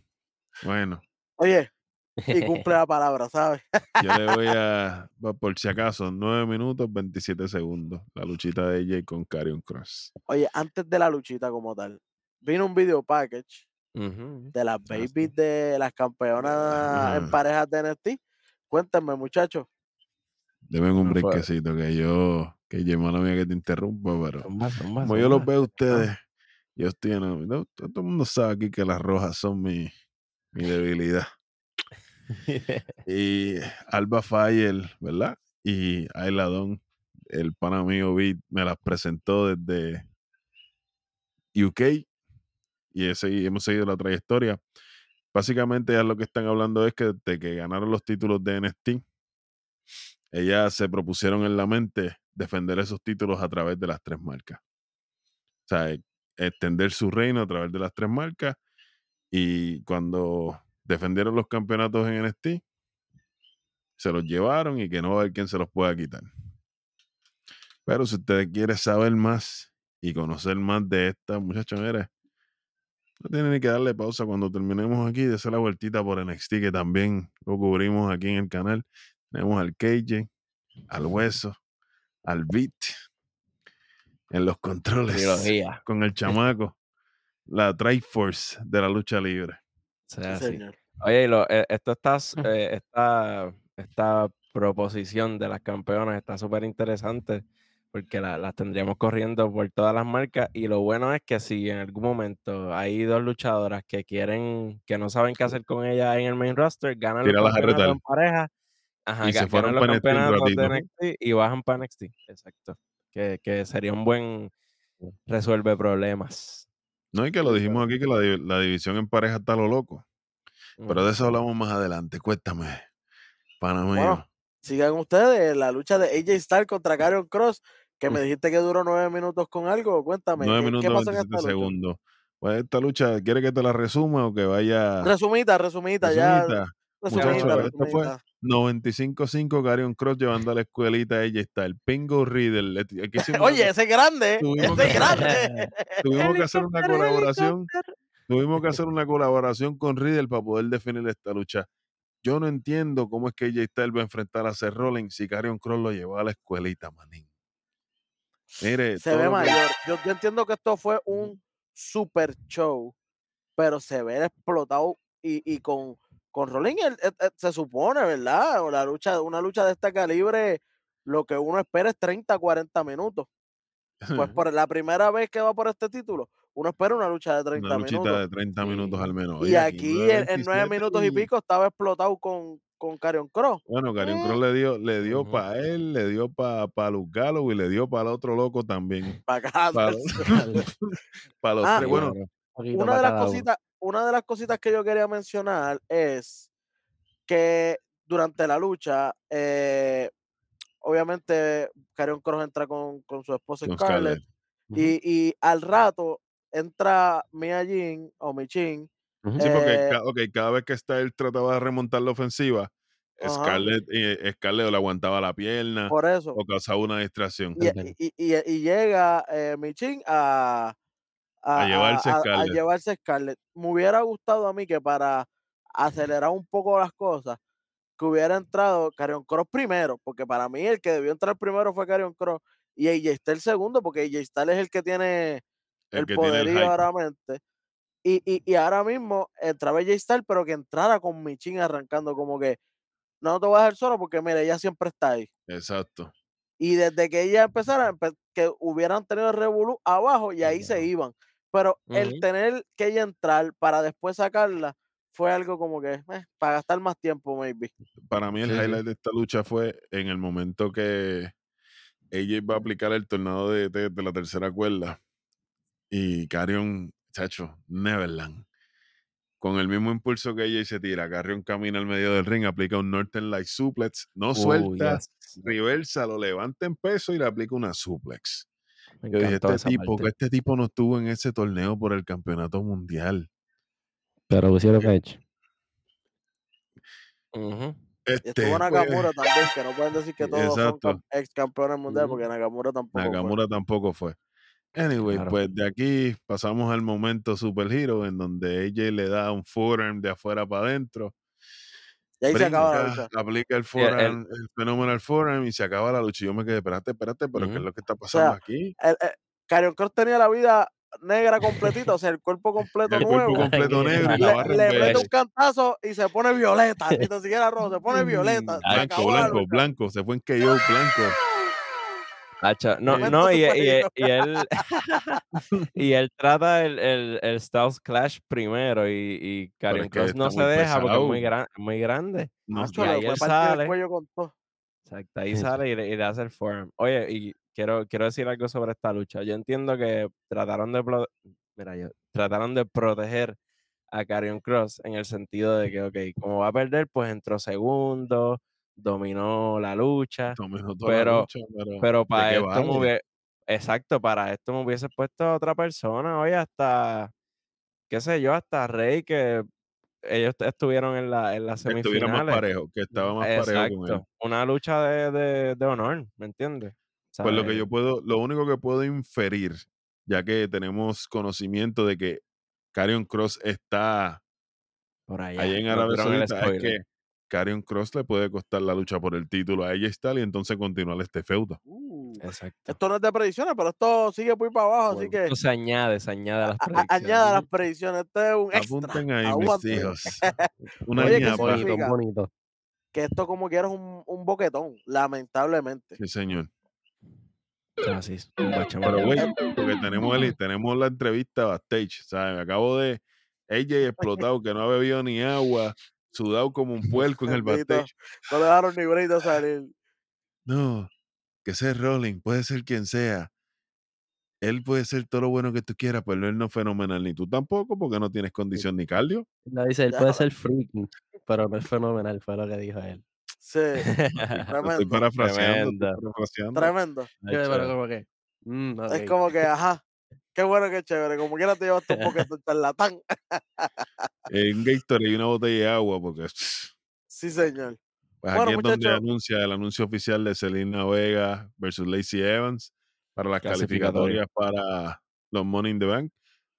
Bueno, Oye, y cumple la palabra, ¿sabes? yo le voy a, por si acaso, 9 minutos 27 segundos. La luchita de AJ con Carion Cross. Oye, antes de la luchita como tal, vino un video package de las sí. babies de las campeonas en parejas de NXT. Cuéntenme, muchachos. Deben un No fue- brinquecito que yo, que mala mía que te interrumpa, pero Zumba, zumba, como yo los veo a ustedes, yo estoy en, no, todo el mundo sabe aquí que las rojas son mi, mi debilidad. Y Alba Fire, ¿verdad? Y Ayla Don, el pana mío Beat, me las presentó desde UK y ese, hemos seguido la trayectoria. Básicamente ya lo que están hablando es que de que ganaron los títulos de NXT, ellas se propusieron en la mente defender esos títulos a través de las tres marcas. O sea, e- extender su reino a través de las tres marcas y cuando defendieron los campeonatos en NXT, se los llevaron y que no va a haber quien se los pueda quitar. Pero si usted quiere saber más y conocer más de esta muchacha, mire, no tiene ni que darle pausa cuando terminemos aquí, de hacer la vueltita por NXT, que también lo cubrimos aquí en el canal. Tenemos al KJ, al Hueso, al Beat, en los controles, Trilogía. con el chamaco, la Triforce de la lucha libre. O Sí, sea, sí. señor. Oye, lo- eh, esto está, eh, esta, esta proposición de las campeonas está súper interesante porque la- las tendríamos corriendo por todas las marcas y lo bueno es que si en algún momento hay dos luchadoras que quieren, que no saben qué hacer con ellas en el main roster, ganan los Tíralas a campeonatos en pareja, ajá, Y se fueron ganan los pa' NXT. NXT y bajan para NXT, exacto, que, que sería un buen resuelve problemas. No, y que lo dijimos aquí que la, la división en pareja está lo loco. Pero de eso hablamos más adelante. Cuéntame, pana mío. Bueno, sigan ustedes la lucha de AJ Styles contra Karrion Cross, que me dijiste que duró nueve minutos con algo. Cuéntame, 9 ¿qué, minutos qué pasó en 27 esta lucha? segundos. Pues esta lucha, ¿quiere que te la resuma o que vaya Resumita, resumita, ya. Muchachos, esto fue resumita. 95-5 Carion Cross llevando a la escuelita ella está el Pingo Riddle. Aquí Oye, ese es grande, Tuvimos ese es que- grande. tuvimos que hacer una colaboración. Tuvimos que hacer una colaboración con Riddle para poder definir esta lucha. Yo no entiendo cómo es que AJ Styles va a enfrentar a Seth Rollins si Carion Cross lo llevó a la escuelita, manín. Mire, Se ve que- mayor. Yo, yo entiendo que esto fue un super show, pero se ve explotado y, y con, con Rollins se supone, ¿verdad? O La lucha, una lucha de este calibre, lo que uno espera es 30, 40 minutos. Pues por la primera vez que va por este título, uno espera una lucha de 30 una luchita minutos. de 30 minutos al menos. Y aquí en, en 9 9:27 minutos y pico estaba explotado con, con Carion Cross. Bueno, Carion Mm. Cross le dio, le dio para él, le dio para pa Luz Gallo y le dio para el otro loco también. Para cada Para los, pa' los Ah, tres. Bueno, una de las cositas, una de las cositas que yo quería mencionar es que durante la lucha, eh, obviamente Carion Cross entra con, con su esposa Scarlett, y, y al rato entra Mia Jin o Michin. Sí, porque eh, ca- ok, cada vez que Styles trataba de remontar la ofensiva. Scarlett, eh, Scarlett le aguantaba la pierna por eso. o causaba una distracción. Y, y- llega Michin a, A llevarse a llevarse Scarlett. Me hubiera gustado a mí que para acelerar un poco las cosas, que hubiera entrado Carion Cross primero, porque para mí el que debió entrar primero fue Carion Cross y AJ Styles segundo, porque AJ Styles es el que tiene El, el, que tiene el poderío ahora mente. Y, y, y ahora mismo entraba AJ Styles, pero que entrara con Michin arrancando, como que no te voy a dejar solo porque mira, ella siempre está ahí. Exacto. Y desde que ella empezara, empe- que hubieran tenido el revolú abajo y ahí se iban. Pero el tener que ella entrar para después sacarla fue algo como que eh, para gastar más tiempo, maybe. Para mí el Sí, highlight de esta lucha fue en el momento que AJ va a aplicar el tornado de, de- de la tercera cuerda Y Carrion, chacho, Neverland. Con el mismo impulso que ella se tira, Carrion camina al medio del ring, aplica un Northern Light Suplex, no suelta, yes. reversa, lo levanta en peso y le aplica una suplex. Me Yo dije, encantó este esa tipo, parte. que este tipo no estuvo en ese torneo por el campeonato mundial. Pero pusieron. Ujú. Y Este, estuvo pues, Nakamura también, que no pueden decir que todos son Exacto. cam- ex campeones mundiales, porque Nakamura tampoco fue. Nakamura tampoco fue. Anyway, Claro. pues de aquí pasamos al momento super hero en donde AJ le da un forearm de afuera para adentro. Y ahí se acaba la lucha. aplica el el- forearm, el, phenomenal forearm y se acaba la lucha. Y yo me quedé, espérate, espérate, pero ¿qué es lo que está pasando sea, aquí? El, Kross tenía la vida negra completita, o sea, el cuerpo completo El cuerpo nuevo. completo Le- negro y la Le, le mete verde. un cantazo y se pone violeta. Ni tan siquiera rojo, se pone violeta. Blanco, blanco, blanco. Se fue en KO blanco. Hacho, no, no, y, y- él y él trata el, el, el Styles Clash primero y, y Cross no se deja porque es muy, gran, muy grande. No, y ahí él sale. el cuello con todo. Exacto, ahí Sí, sale y le, y le hace el forearm. Oye, y quiero, quiero decir algo sobre esta lucha. Yo entiendo que trataron de, pro- mira, yo, trataron de proteger a Karrion Cross en el sentido de que, ok, como va a perder, pues entró segundo, dominó la lucha, dominó toda la pero, lucha, pero, pero ¿de para esto me vale? hubie- exacto, para esto me hubiese puesto a otra persona, oye, hasta, qué sé yo, hasta Rey, que ellos estuvieron en la, en las Que estuviera más semifinales. parejo, que estaba más parejo con él. Una lucha de, de, de honor, ¿me entiendes? Pues lo que yo puedo, lo único que puedo inferir, ya que tenemos conocimiento de que Karrion Cross está Por allá. allá en Arabia Saudita, es que Karrion Cross le puede costar la lucha por el título a ella Styles y entonces continuar este feudo. Uh, Exacto. esto no es de predicciones, pero esto sigue muy para abajo, así que Esto se añade, se añade a las a- a- predicciones. añada las predicciones. Esto es un extra. Apunten ahí, mis Aguante. hijos. Una Oye, ¿qué ñapa. Bonito, bonito. Que esto como quiera es un, un boquetón, lamentablemente. Sí, señor. Así es, Pero, güey, porque tenemos, el, tenemos la entrevista backstage, ¿sabes? Me acabo de AJ explotado, que no ha bebido ni agua, sudado como un puerco en el backstage. No le dejaron ni de salir. No, que ese Rolling puede ser quien sea. Él puede ser todo lo bueno que tú quieras, pero él no es fenomenal, ni tú tampoco, porque no tienes condición ni cardio. Le dice, él puede ser freaking, pero no es fenomenal, fue lo que dijo él. Sí, Lo estoy tremendo, parafraseando, estoy Tremendo. parafraseando. tremendo. Pero como que, mm, Es ok. como que, ajá, qué bueno, qué chévere. Como quiera te llevaste un boquetón charlatán. Eh, un Gatorade y una botella de agua, porque Sí, señor. pues Bueno, aquí es donde anuncia el anuncio oficial de Selena Vega versus Lacey Evans para las calificatorias para los Money in the Bank,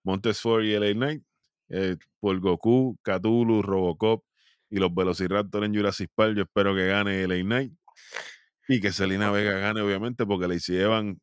Montesfort y LA Knight, eh, por Goku, Cthulhu, Robocop y los Velociraptor en Jurassic Park. Yo espero que gane LA Knight y que Selena Vega gane, obviamente, porque Lacey Evans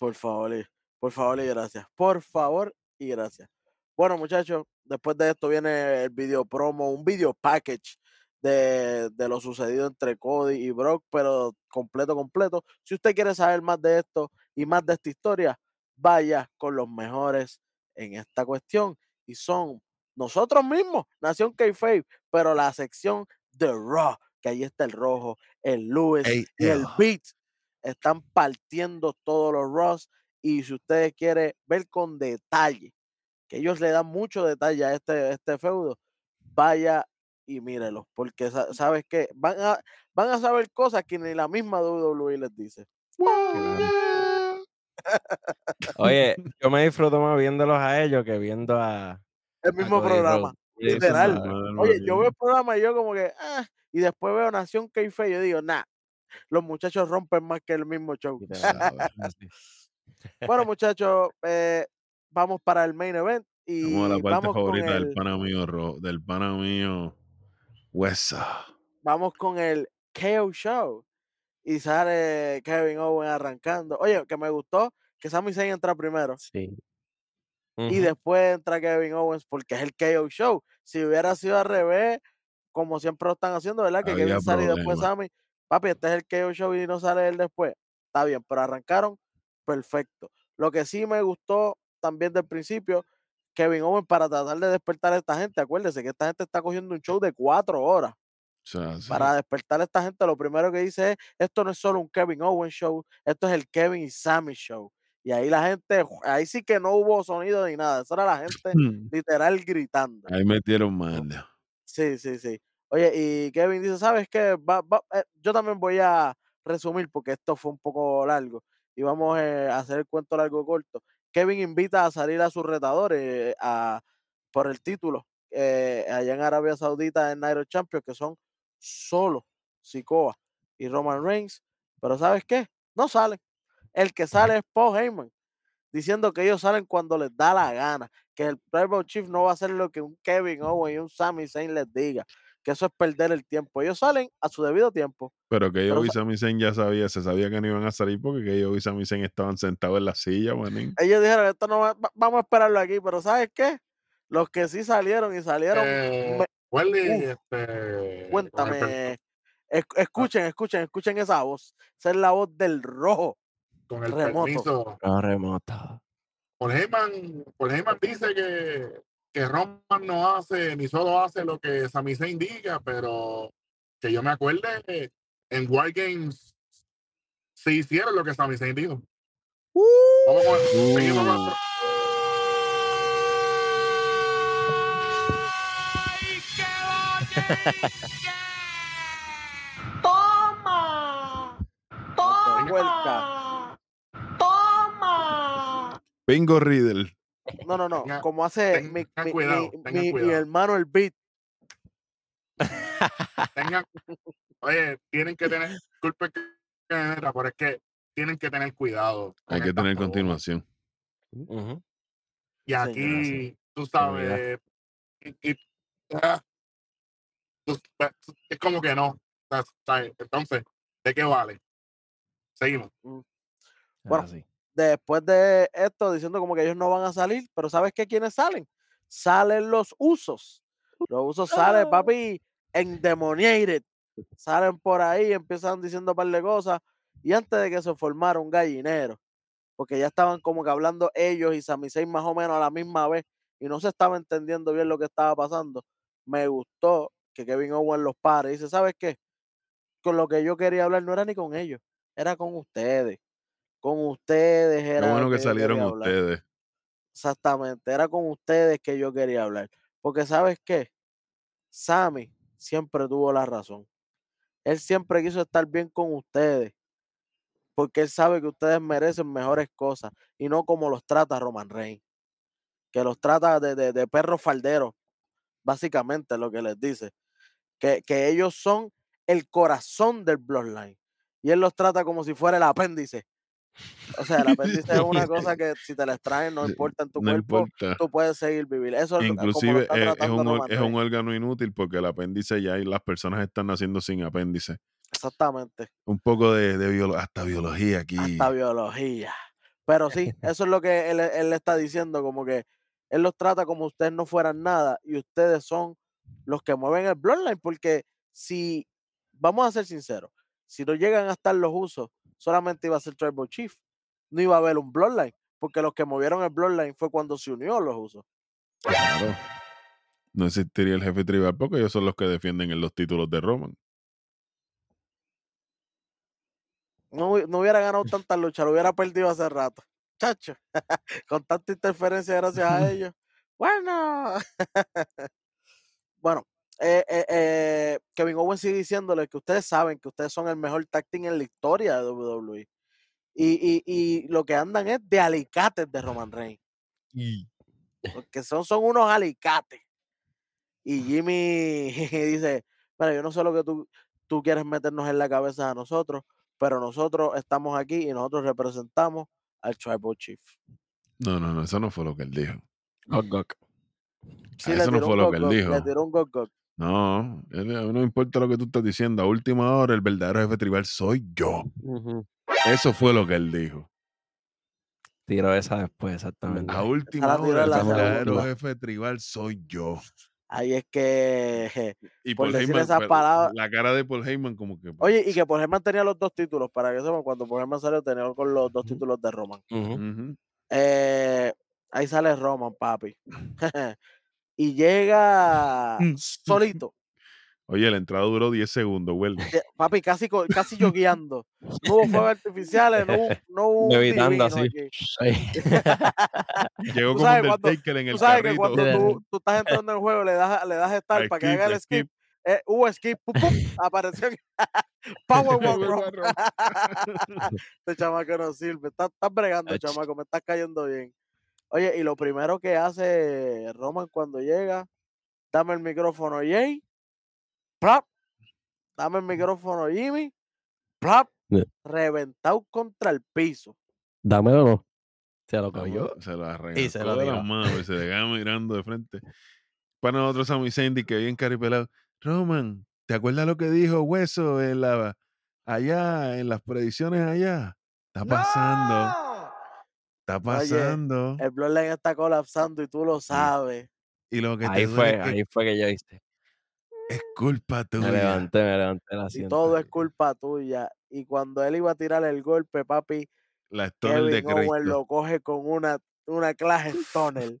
Por favor, y- por favor y gracias. Por favor y gracias. Bueno, muchachos, después de esto viene el video promo, un video package de, de lo sucedido entre Cody y Brock, pero completo, completo. Si usted quiere saber más de esto y más de esta historia, vaya con los mejores en esta cuestión. Y son nosotros mismos, Nación K-Fave, pero la sección de Raw, que ahí está el rojo, el Lewis y el. Beat están partiendo todos los Ross y si ustedes quieren ver con detalle, que ellos le dan mucho detalle a este, este feudo, vaya y mírelos, porque sa- sabes que van a, van a saber cosas que ni la misma WWE les dice. Oye, yo me disfruto más viéndolos a ellos que viendo a, El mismo programa, literal. Oye, yo veo el programa y yo como que, ah, y después veo Nación K-Fe y yo digo, nah, los muchachos rompen más que el mismo show. Bueno, muchachos, eh, vamos para el main event y Vamos a la parte favorita del el, pana mío, Ro- del pana mío, Huesa. vamos con el KO Show. Y sale Kevin Owen arrancando. Oye, que me gustó que Sami Zayn entra primero Sí. y después entra Kevin Owens porque es el KO Show. Si hubiera sido al revés, como siempre lo están haciendo, ¿verdad? Que Había Kevin sale y después. Sami. Papi, este es el KO Show y no sale él después. Está bien, pero arrancaron perfecto. Lo que sí me gustó también del principio, Kevin Owens para tratar de despertar a esta gente. Acuérdense que esta gente está cogiendo un show de cuatro horas. Sí. para despertar a esta gente, lo primero que dice es, esto no es solo un Kevin Owens show, esto es el Kevin y Sammy show. Y Y ahí la gente, ahí sí que no hubo sonido ni nada. Eso era la gente literal gritando. Ahí metieron mano. Sí, sí, sí. Oye, y Kevin dice, ¿sabes qué? Va- va- eh, yo también voy a resumir porque esto fue un poco largo y vamos eh, a hacer el cuento largo corto. Kevin invita a salir a sus retadores a, por el título eh, allá en Arabia Saudita en Nairo Champions, que son solo Sikoa y Roman Reigns. Pero ¿sabes qué? No salen. El que sale es Paul Heyman, diciendo que ellos salen cuando les da la gana, que el Tribal Chief no va a hacer lo que un Kevin Owens y un Sami Zayn les diga, que eso es perder el tiempo. Ellos salen a su debido tiempo. Pero que yo y sa- Sami Zayn ya sabía, se sabía que no iban a salir porque que yo y Sami Zayn estaban sentados en la silla, manín. Ellos dijeron, esto no va- va- vamos a esperarlo aquí, pero ¿sabes qué? Los que sí salieron y salieron, Eh, me- este, cuéntame, es- escuchen, escuchen, escuchen esa voz. Esa es la voz del rojo. con el remoto. permiso. No remota. Paul Heyman, Paul Heyman dice que, que Roman no hace ni solo hace lo que Sami Zayn diga, pero que yo me acuerde, en War Games sí hicieron lo que Sami Zayn dijo. Vamos con, seguimos con. ¡Toma! ¡Toma! ¡Toma! Bingo Riddle. No, no, no. Tenga- como hace mi, tengan mi- cuidado, mi- hermano el beat. tengan, oye, tienen que tener, disculpe que pero es que tienen que tener cuidado. Hay que tener continuación. Y aquí, tú sabes, y- y- ah, tú- es como que no. Entonces, ¿de qué vale? Seguimos. Bueno, Ahora sí. Después de esto, diciendo como que ellos no van a salir, pero ¿sabes qué? ¿Quiénes salen? Salen los usos. Los usos salen, papi, endemoniated. Salen por ahí, empiezan diciendo un par de cosas. Y antes de que se formara un gallinero, porque ya estaban como que hablando ellos y Sami Zayn más o menos a la misma vez y no se estaba entendiendo bien lo que estaba pasando, me gustó que Kevin Owens los pare y dice, ¿sabes qué? Con lo que yo quería hablar no era ni con ellos, era con ustedes. Con ustedes Qué era bueno que yo salieron ustedes. Exactamente, era con ustedes que yo quería hablar. Porque ¿sabes qué? Sammy siempre tuvo la razón. Él siempre quiso estar bien con ustedes. Porque él sabe que ustedes merecen mejores cosas y no como los trata Roman Reigns. Que los trata de, de, de perros falderos. Básicamente lo que les dice. Que, que ellos son el corazón del Bloodline. Y él los trata como si fuera el apéndice. O sea, el apéndice es una cosa que si te la extraen no importa en tu No cuerpo, importa. tú puedes seguir vivir. Eso es Inclusive es, es tratando un, es un órgano inútil porque el apéndice ya y las personas están naciendo sin apéndice. Exactamente. Un poco de, de biolo- hasta biología aquí. Hasta biología. Pero sí, eso es lo que él, él está diciendo, como que él los trata como ustedes no fueran nada y ustedes son los que mueven el Bloodline, porque si, vamos a ser sinceros, si no llegan a estar los usos, solamente iba a ser Tribal Chief, no iba a haber un Bloodline, porque los que movieron el Bloodline fue cuando se unió los usos. Claro. No existiría el jefe tribal porque ellos son los que defienden en los títulos de Roman. No, no hubiera ganado tanta lucha, lo hubiera perdido hace rato. Chacho, con tanta interferencia gracias a ellos. Bueno, bueno, eh, eh, eh, Kevin Owens sigue diciéndole que ustedes saben que ustedes son el mejor tag team en la historia de WWE. Y, y, y lo que andan es de alicates de Roman Reigns. Porque son, son unos alicates. Y Jimmy dice, mira, yo no sé lo que tú, tú quieres meternos en la cabeza a nosotros, pero nosotros estamos aquí y nosotros representamos al Tribal Chief. No, no, no, eso no fue lo que él dijo. Gok, gok. Sí, Ah, eso no fue lo gok que él gok, dijo. Le tiró un gok gok. No, mí no me importa lo que tú estás diciendo. A última hora, el verdadero jefe tribal soy yo. Eso fue lo que él dijo. Tiro esa después, exactamente. A última hora, el verdadero jefe tribal soy yo. Ahí es que. Y Por Paul decir Heyman, esas palabras- la cara de Paul Heyman como que... Oye, y que por Heyman tenía los dos títulos, para que sepan, cuando por Heyman salió tenía con los dos títulos de Roman. Eh, ahí sale Roman, papi. y llega solito. Oye, la entrada duró 10 segundos. Eh, Papi, casi, casi yo guiando. No hubo fuegos artificiales, no hubo, no hubo un divino así. aquí. Llegó como cuando- Undertaker en el Tú sabes que cuando tú, tú estás entrando en el juego, le das, le das start para que haga el skip. skip. Eh, hubo skip, pum, pum, apareció aquí. Power Walk Power Rock. Walk Rock. Este chamaco no sirve. Estás, estás bregando, Ach. chamaco, me estás cayendo bien. Oye, y lo primero que hace Roman cuando llega, dame el micrófono Jay, plap, dame el micrófono Jimmy, plap, Yeah. reventado contra el piso. Dámelo no. Se lo cogió. Se lo arregló y se lo y se le queda mirando de frente. Para nosotros, Sammy Sandy, que bien caripelado. Roman, ¿te acuerdas lo que dijo Hueso en la, allá, en las predicciones allá? Está pasando, está pasando. El Bloodline está colapsando y tú lo sabes. y lo que Ahí fue, es que ahí fue que yo hice. es culpa Me tuya. levanté, me levanté el Y todo es culpa tuya. Y cuando él iba a tirar el golpe, papi, La de Kevin Owens Cristo. lo coge con una, una clase stoner.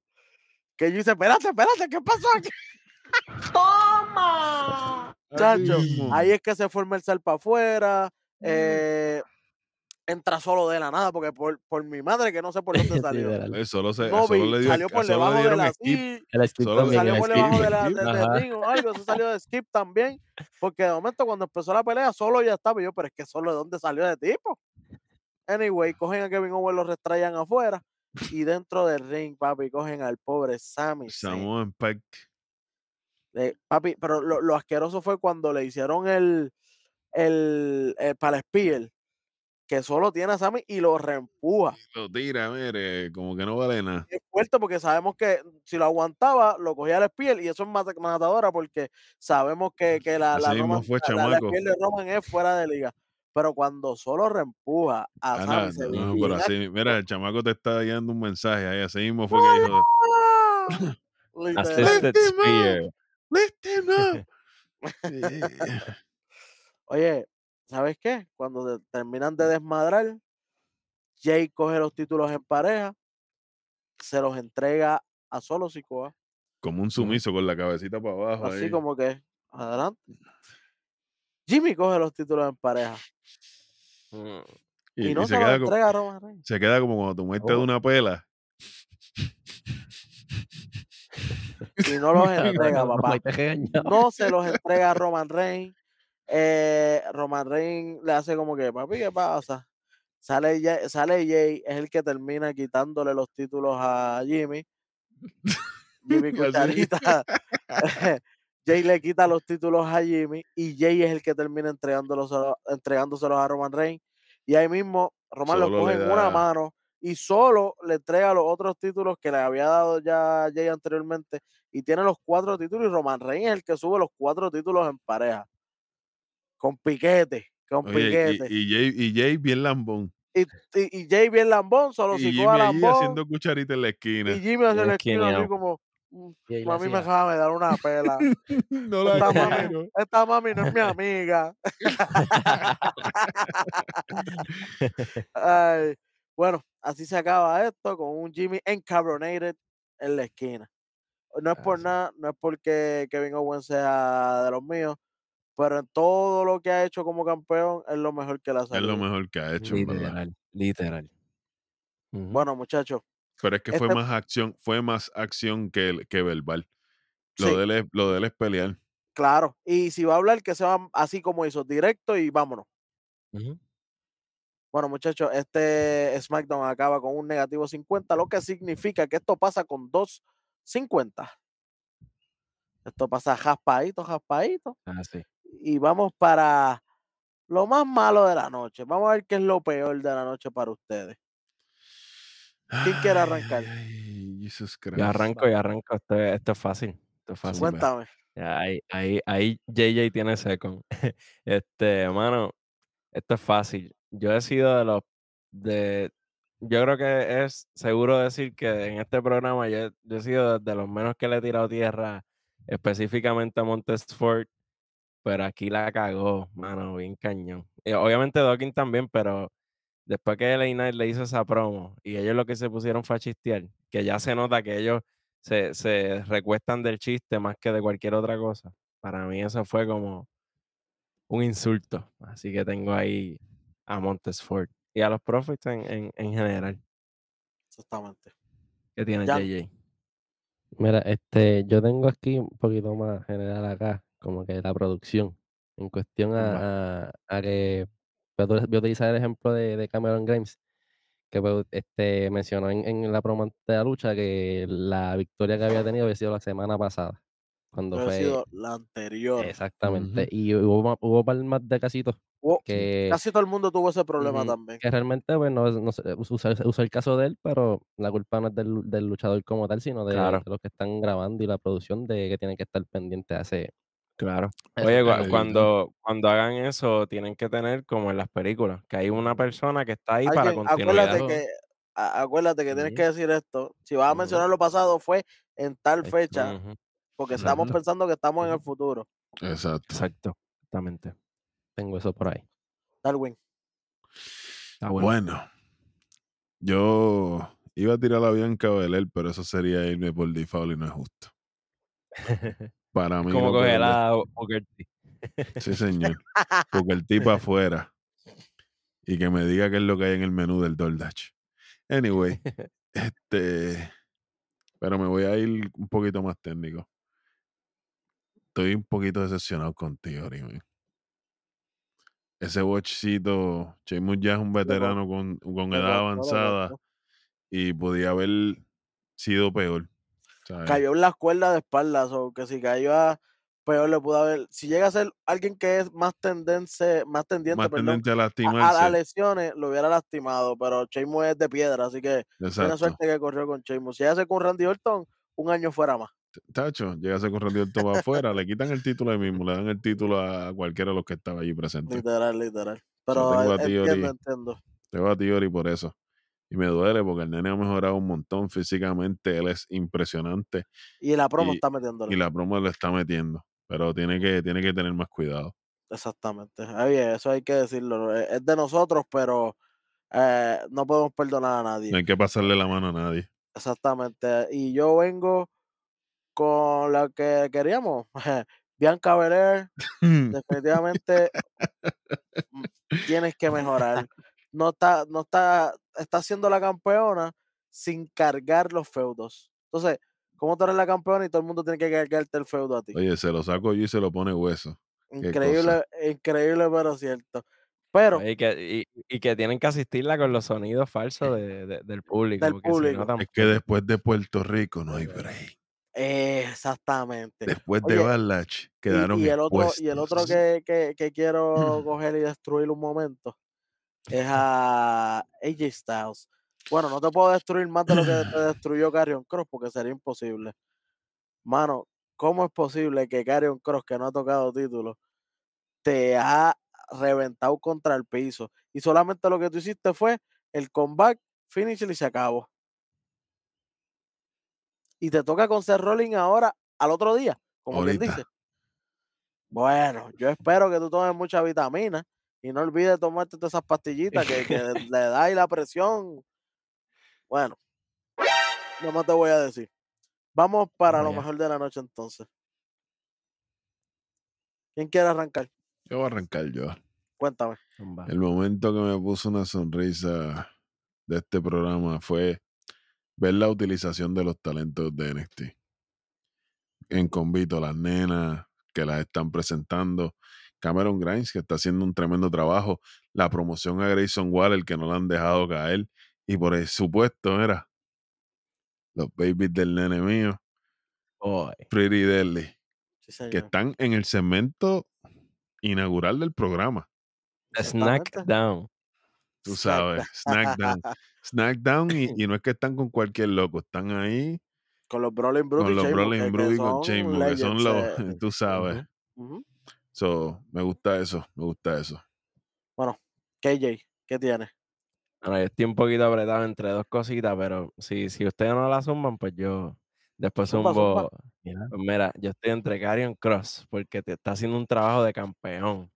Que yo dice, espérate, espérate, ¿qué pasó aquí? ¡Toma! Chacho, ahí es que se forma el sal para afuera. Mm. eh, entra solo de la nada, porque por, por mi madre que no sé por dónde salió. Literal. Eh, Solo, se, No solo le dio, salió por debajo de la skip. El Solo también. salió el por skip, debajo de la, skip. de- del Ajá. ring o algo, eso salió de skip también, porque de momento cuando empezó la pelea solo ya estaba y yo, pero es que solo de dónde salió ese tipo. Anyway, cogen a Kevin Owens, lo restrayan afuera y dentro del ring, papi, cogen al pobre Sami Zayn. Samoan Pack. Eh, papi, pero lo, lo asqueroso fue cuando le hicieron el, el, el para Spear, que solo tiene a Sammy y lo reempuja. Lo tira, mire, como que no vale nada. Es fuerte porque sabemos que si lo aguantaba, lo cogía el Spear y eso es mata- matadora porque sabemos que, que la, la, Roman- fue, la- la- la. Spear de Roman es fuera de liga. Pero cuando solo reempuja a Ah, Sammy, se no, bien pero así, mira, el chamaco te está dando un mensaje ahí, así mismo fue que dijo. Assisted Lift him up. Spear. lift him up. Oye, ¿sabes qué? Cuando te- terminan de desmadrar, Jay coge los títulos en pareja, se los entrega a Solo Sikoa, Como un sumiso con la cabecita para abajo. así ahí. como que adelante. Jimmy coge los títulos en pareja Mm. y, y, no y se, se, los queda, co- entrega a Roman Reigns. se queda como cuando tú muertes de Oh. una pela. Y no los entrega, papá. te. No se los entrega a Roman Reigns. Eh, Roman Reigns le hace como que, papi, ¿qué pasa? Sale Jay, sale Jay, es el que termina quitándole los títulos a Jimmy. Jimmy. Cucharita. Jay le quita los títulos a Jimmy y Jay es el que termina entregándolos a- entregándoselos a Roman Reigns. Y ahí mismo Roman los Solo coge le en una mano y solo le entrega los otros títulos que le había dado ya Jay anteriormente. Y tiene los cuatro títulos y Roman Reigns es el que sube los cuatro títulos en pareja. Con piquete, con Oye, piquete. y, y, Jay, y Jay bien lambón. Y, y, y Jay bien lambón, solo si a lambón. haciendo cucharita en la esquina. Y Jimmy hace la esquina así como, "Mm, a mí me acaba de dar una pela. no la Esta mami, quiero. esta mami no es mi amiga. Ay, bueno, así se acaba esto con un Jimmy encabronated en la esquina. No es por nada, no es porque Kevin Owens sea de los míos, pero en todo lo que ha hecho como campeón es lo mejor que le ha Es lo mejor que ha hecho, en verdad. Literal, literal. Bueno, muchachos, Pero es que fue Este- más acción, fue más acción que, que verbal. Lo, sí, de él es, lo de él es pelear. claro. Y si va a hablar, que sea así como hizo, directo y vámonos. Bueno, muchachos, este SmackDown acaba con un negativo 50, lo que significa que esto pasa con 2.50. Esto pasa jaspadito, jaspadito. Ah, sí. Y vamos para lo más malo de la noche. Vamos a ver qué es lo peor de la noche para ustedes. ¿Quién quiere arrancar? ay, Jesus Yo arranco, yo arranco. Esto, es- esto es fácil. Esto es fácil. Cuéntame. Ahí, ahí, ahí JJ tiene second. Este, mano, esto es fácil. Yo he sido de los de yo creo que es seguro decir que en este programa yo, he- yo he sido de los menos que le he tirado tierra específicamente a Montesfort, pero aquí la cagó, mano, bien cañón. Y obviamente Dawkins también, pero después que LA Knight le hizo esa promo y ellos lo que se pusieron fue a chistear, que ya se nota que ellos se, se recuestan del chiste más que de cualquier otra cosa. para mí eso fue como un insulto. Así que tengo ahí a Montesford y a los Profits en, en, en general. Exactamente. ¿Qué tiene Jan. JJ? Mira, este, yo tengo aquí un poquito más general acá, como que la producción, en cuestión a, a- a que voy a utilizar el ejemplo de, de Cameron Grimes, que pues, este, mencionó en, en la promo de la lucha que la victoria que había tenido había sido la semana pasada, cuando fue sido la anterior. exactamente, y hubo, hubo par más de casitos Hubo- que, Casi todo el mundo tuvo ese problema también. que realmente pues, no, no se usa, usa el caso de él, pero la culpa no es del, del luchador como tal, sino de, Claro. de los que están grabando y la producción de que tienen que estar pendientes a ese, Claro. Oye, cuando, cuando hagan eso, tienen que tener como en las películas, que hay una persona que está ahí para Alguien, continuidad. acuérdate que, a- acuérdate que tienes que decir esto. Si vas a Ujú. mencionar lo pasado, fue en tal fecha, Ujú, porque estamos Exacto. pensando que estamos en el futuro. Exacto. Exacto. Exactamente. Tengo eso por ahí. Darwin. Está bueno. Bueno, yo iba a tirar a Bianca Belair, pero eso sería irme por default y no es justo. Para mí, como lo que coger le- a Booker T. Sí, señor. Porque el tipo afuera y que me diga qué es lo que hay en el menú del DoorDash. Anyway, este, pero me voy a ir un poquito más técnico. Estoy un poquito decepcionado contigo, Ori, Ese watchcito, Sheamus ya es un veterano con, con edad avanzada y podía haber sido peor. Cayó en las cuerdas de espaldas, o que si cayó a peor le pudo haber. Si llega a ser alguien que es más tendencia, más tendiente, Más perdón, tendente a a, a las lesiones, lo hubiera lastimado, pero Sheamus es de piedra, así que Exacto. suerte que corrió con Sheamus. Si hace con Randy Orton, un año fuera más. Tacho, llegase con Randy Orton para afuera, le quitan el título ahí mismo, le dan el título a cualquiera de los que estaba allí presentes. Literal, literal. Pero tengo eh, a ti, entiendo, entiendo. Tengo a ti, Ori, por eso. Y me duele porque el nene ha mejorado un montón físicamente, él es impresionante Y la promo Y- está metiéndole. y la promo le está metiendo, pero tiene que, tiene que tener más cuidado. Exactamente. Eso hay que decirlo. eh, Es de nosotros, pero eh, no podemos perdonar a nadie. No hay que pasarle la mano a nadie. Exactamente. Y yo vengo con lo que queríamos. Bianca Belair, definitivamente mm, tienes que mejorar. No está, no está, está siendo la campeona sin cargar los feudos. Entonces, ¿cómo tú eres la campeona y todo el mundo tiene que cargarte el feudo a ti? Oye, se lo saco yo y se lo pone hueso. Increíble, increíble, pero cierto. Pero y, que, y, y que tienen que asistirla con los sonidos falsos de- de- del público. Del si público. no, Es que después de Puerto Rico no hay break. exactamente. Después de Oye, Y, quedaron y el otro, y el otro que, que, que quiero coger y destruir un momento es a AJ Styles. Bueno, no te puedo destruir más de lo que te destruyó Carrion Cross porque sería imposible. Mano, ¿cómo es posible que Carrion Cross, que no ha tocado título, te ha reventado contra el piso? Y solamente lo que tú hiciste fue el comeback, finish y se acabó. Y te toca con Seth Rollins ahora al otro día, como quien Ahorita. dice. Bueno, yo espero que tú tomes mucha vitamina y no olvides tomarte todas esas pastillitas que, que le da ahí la presión. Bueno, no más te voy a decir. Vamos para Vamos lo mejor de la noche entonces. ¿Quién quiere arrancar? Yo voy a arrancar yo. Cuéntame. El momento que me puso una sonrisa de este programa fue ver la utilización de los talentos de NXT. En convito, las nenas que las están presentando. Cameron Grimes, que está haciendo un tremendo trabajo. La promoción a Grayson Waller, que no la han dejado caer. Y por el supuesto, era los babies del nene mío, Boy. Pretty Deadly, Sí, que están en el segmento inaugural del programa. Snack Exactamente. down. Tú Snack sabes, Snackdown. Snackdown y, y no es que están con cualquier loco, están ahí Con los Brawling Brutes con y los que- que Brutes y con Sheamus, que son los, eh, tú sabes. So, me gusta eso, me gusta eso. Bueno, KJ, ¿qué tienes? Bueno, yo estoy un poquito apretado entre dos cositas, pero si, si ustedes no la zumban, pues yo después Zumba, zumba. zumbo. Pues mira, yo estoy entre Carrion Cross porque te está haciendo un trabajo de campeón.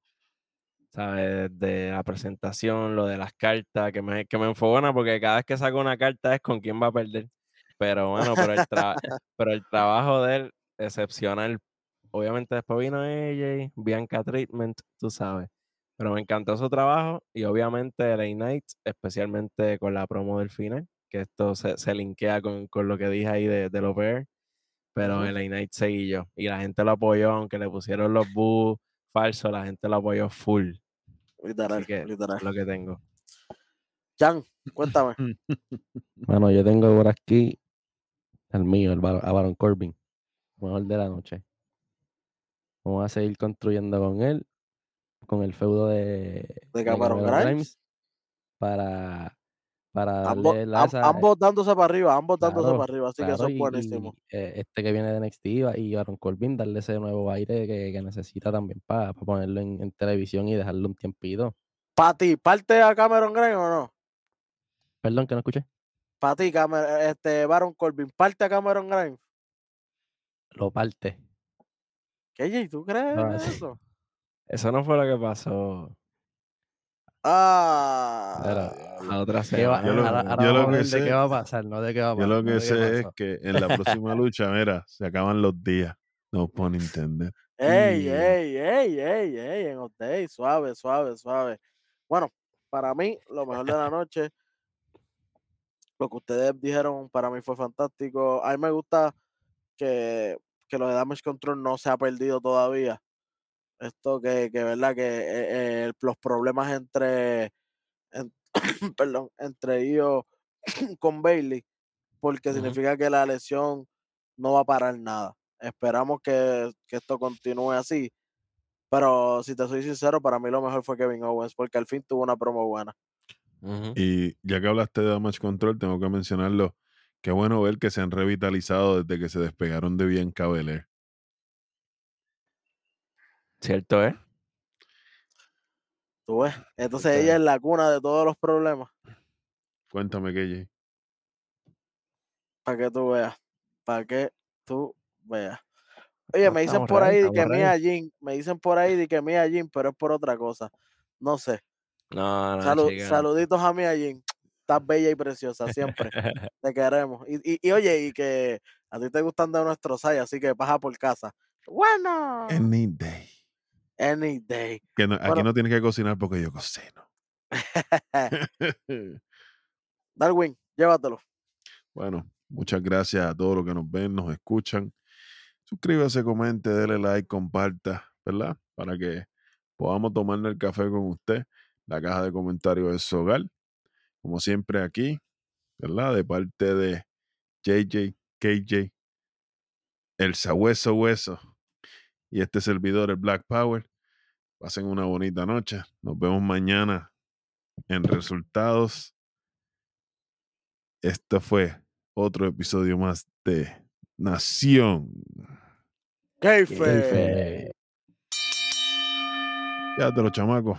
¿Sabes? De la presentación, lo de las cartas, que me, que me enfogona porque cada vez que saco una carta es con quién va a perder. Pero bueno, pero el, tra- pero el trabajo de él, excepcional. Obviamente después vino AJ, Bianca Treatment, tú sabes. Pero me encantó su trabajo y obviamente LA Knight, especialmente con la promo del final, que esto se, se linkea con, con lo que dije ahí de, de los Bears. Pero Ujú. LA Knight seguí yo y la gente lo apoyó, aunque le pusieron los boos falsos, la gente lo apoyó full. Literal, Así que literal. es lo que tengo. Chan, cuéntame. Bueno, yo tengo por aquí el mío, el Bar- a Baron Corbin. Mejor de la noche. Vamos a seguir construyendo con él, con el feudo de, De Cameron Grimes. para, para darle la am- esa- ambos dándose para arriba, ambos dándose Claro, para arriba, así que eso es buenísimo. y, eh, este que viene de NXT y- y Baron Corbin darle ese nuevo aire que, que necesita también para ponerlo en, en televisión y dejarlo un tiempito. Para ti, ¿parte a Cameron Grimes o no? Perdón que no escuché. Para ti, este, Baron Corbin, ¿parte a Cameron Grimes? Lo parte. ¿Qué, Jay, tú crees eso? Eso no fue lo que pasó Ah, diablo. la otra ¿Qué va- semana. Yo lo- ahora ahora yo lo vamos a que de sé- qué va a pasar, no de qué va a Yo pasar. lo no que sé es que en la próxima lucha, mira, se acaban los días. No puedo entender. Ey, Y- ey, ey, ey, ey, en update, suave, suave, suave. Bueno, para mí, lo mejor de la noche, lo que ustedes dijeron para mí fue fantástico. A mí me gusta que, que lo de Damage Control no se ha perdido todavía. Esto que, que verdad, que eh, eh, los problemas entre, en- perdón, entre ellos con Bailey, porque significa que la lesión no va a parar nada. Esperamos que, que esto continúe así. Pero si te soy sincero, para mí lo mejor fue Kevin Owens, porque al fin tuvo una promo buena. Y ya que hablaste de Damage Control, tengo que mencionarlo. Qué bueno ver que se han revitalizado desde que se despegaron de Bianca Belair. ¿Cierto, eh? ¿Tú ves? Entonces Está ella bien. es la cuna de todos los problemas. Cuéntame, KJ. Para que tú veas. Para que tú veas. Oye, me dicen por ready, ahí de que Mia. Jin, me dicen por ahí de que Mia Jin, pero es por otra cosa. No sé. No, no, Salu- chica. saluditos a Mia Jin. Estás bella y preciosa, siempre. Te queremos. Y, y, y oye, y que a ti te gustan de nuestros hay, así que baja por casa. Bueno. Any day. Any day. Que no- aquí no tienes que cocinar porque yo cocino. Darwin, llévatelo. bueno, muchas gracias a todos los que nos ven, nos escuchan. Suscríbase, comente, dele like, comparta, ¿verdad? Para que podamos tomarnos el café con usted. La caja de comentarios es su hogar. Como siempre aquí, ¿verdad? De parte de JJ, KJ, el sabueso hueso y este servidor, el Black Power. Pasen una bonita noche. Nos vemos mañana en resultados. Esto fue otro episodio más de Nación. Keife. Keife. Ya te los chamacos.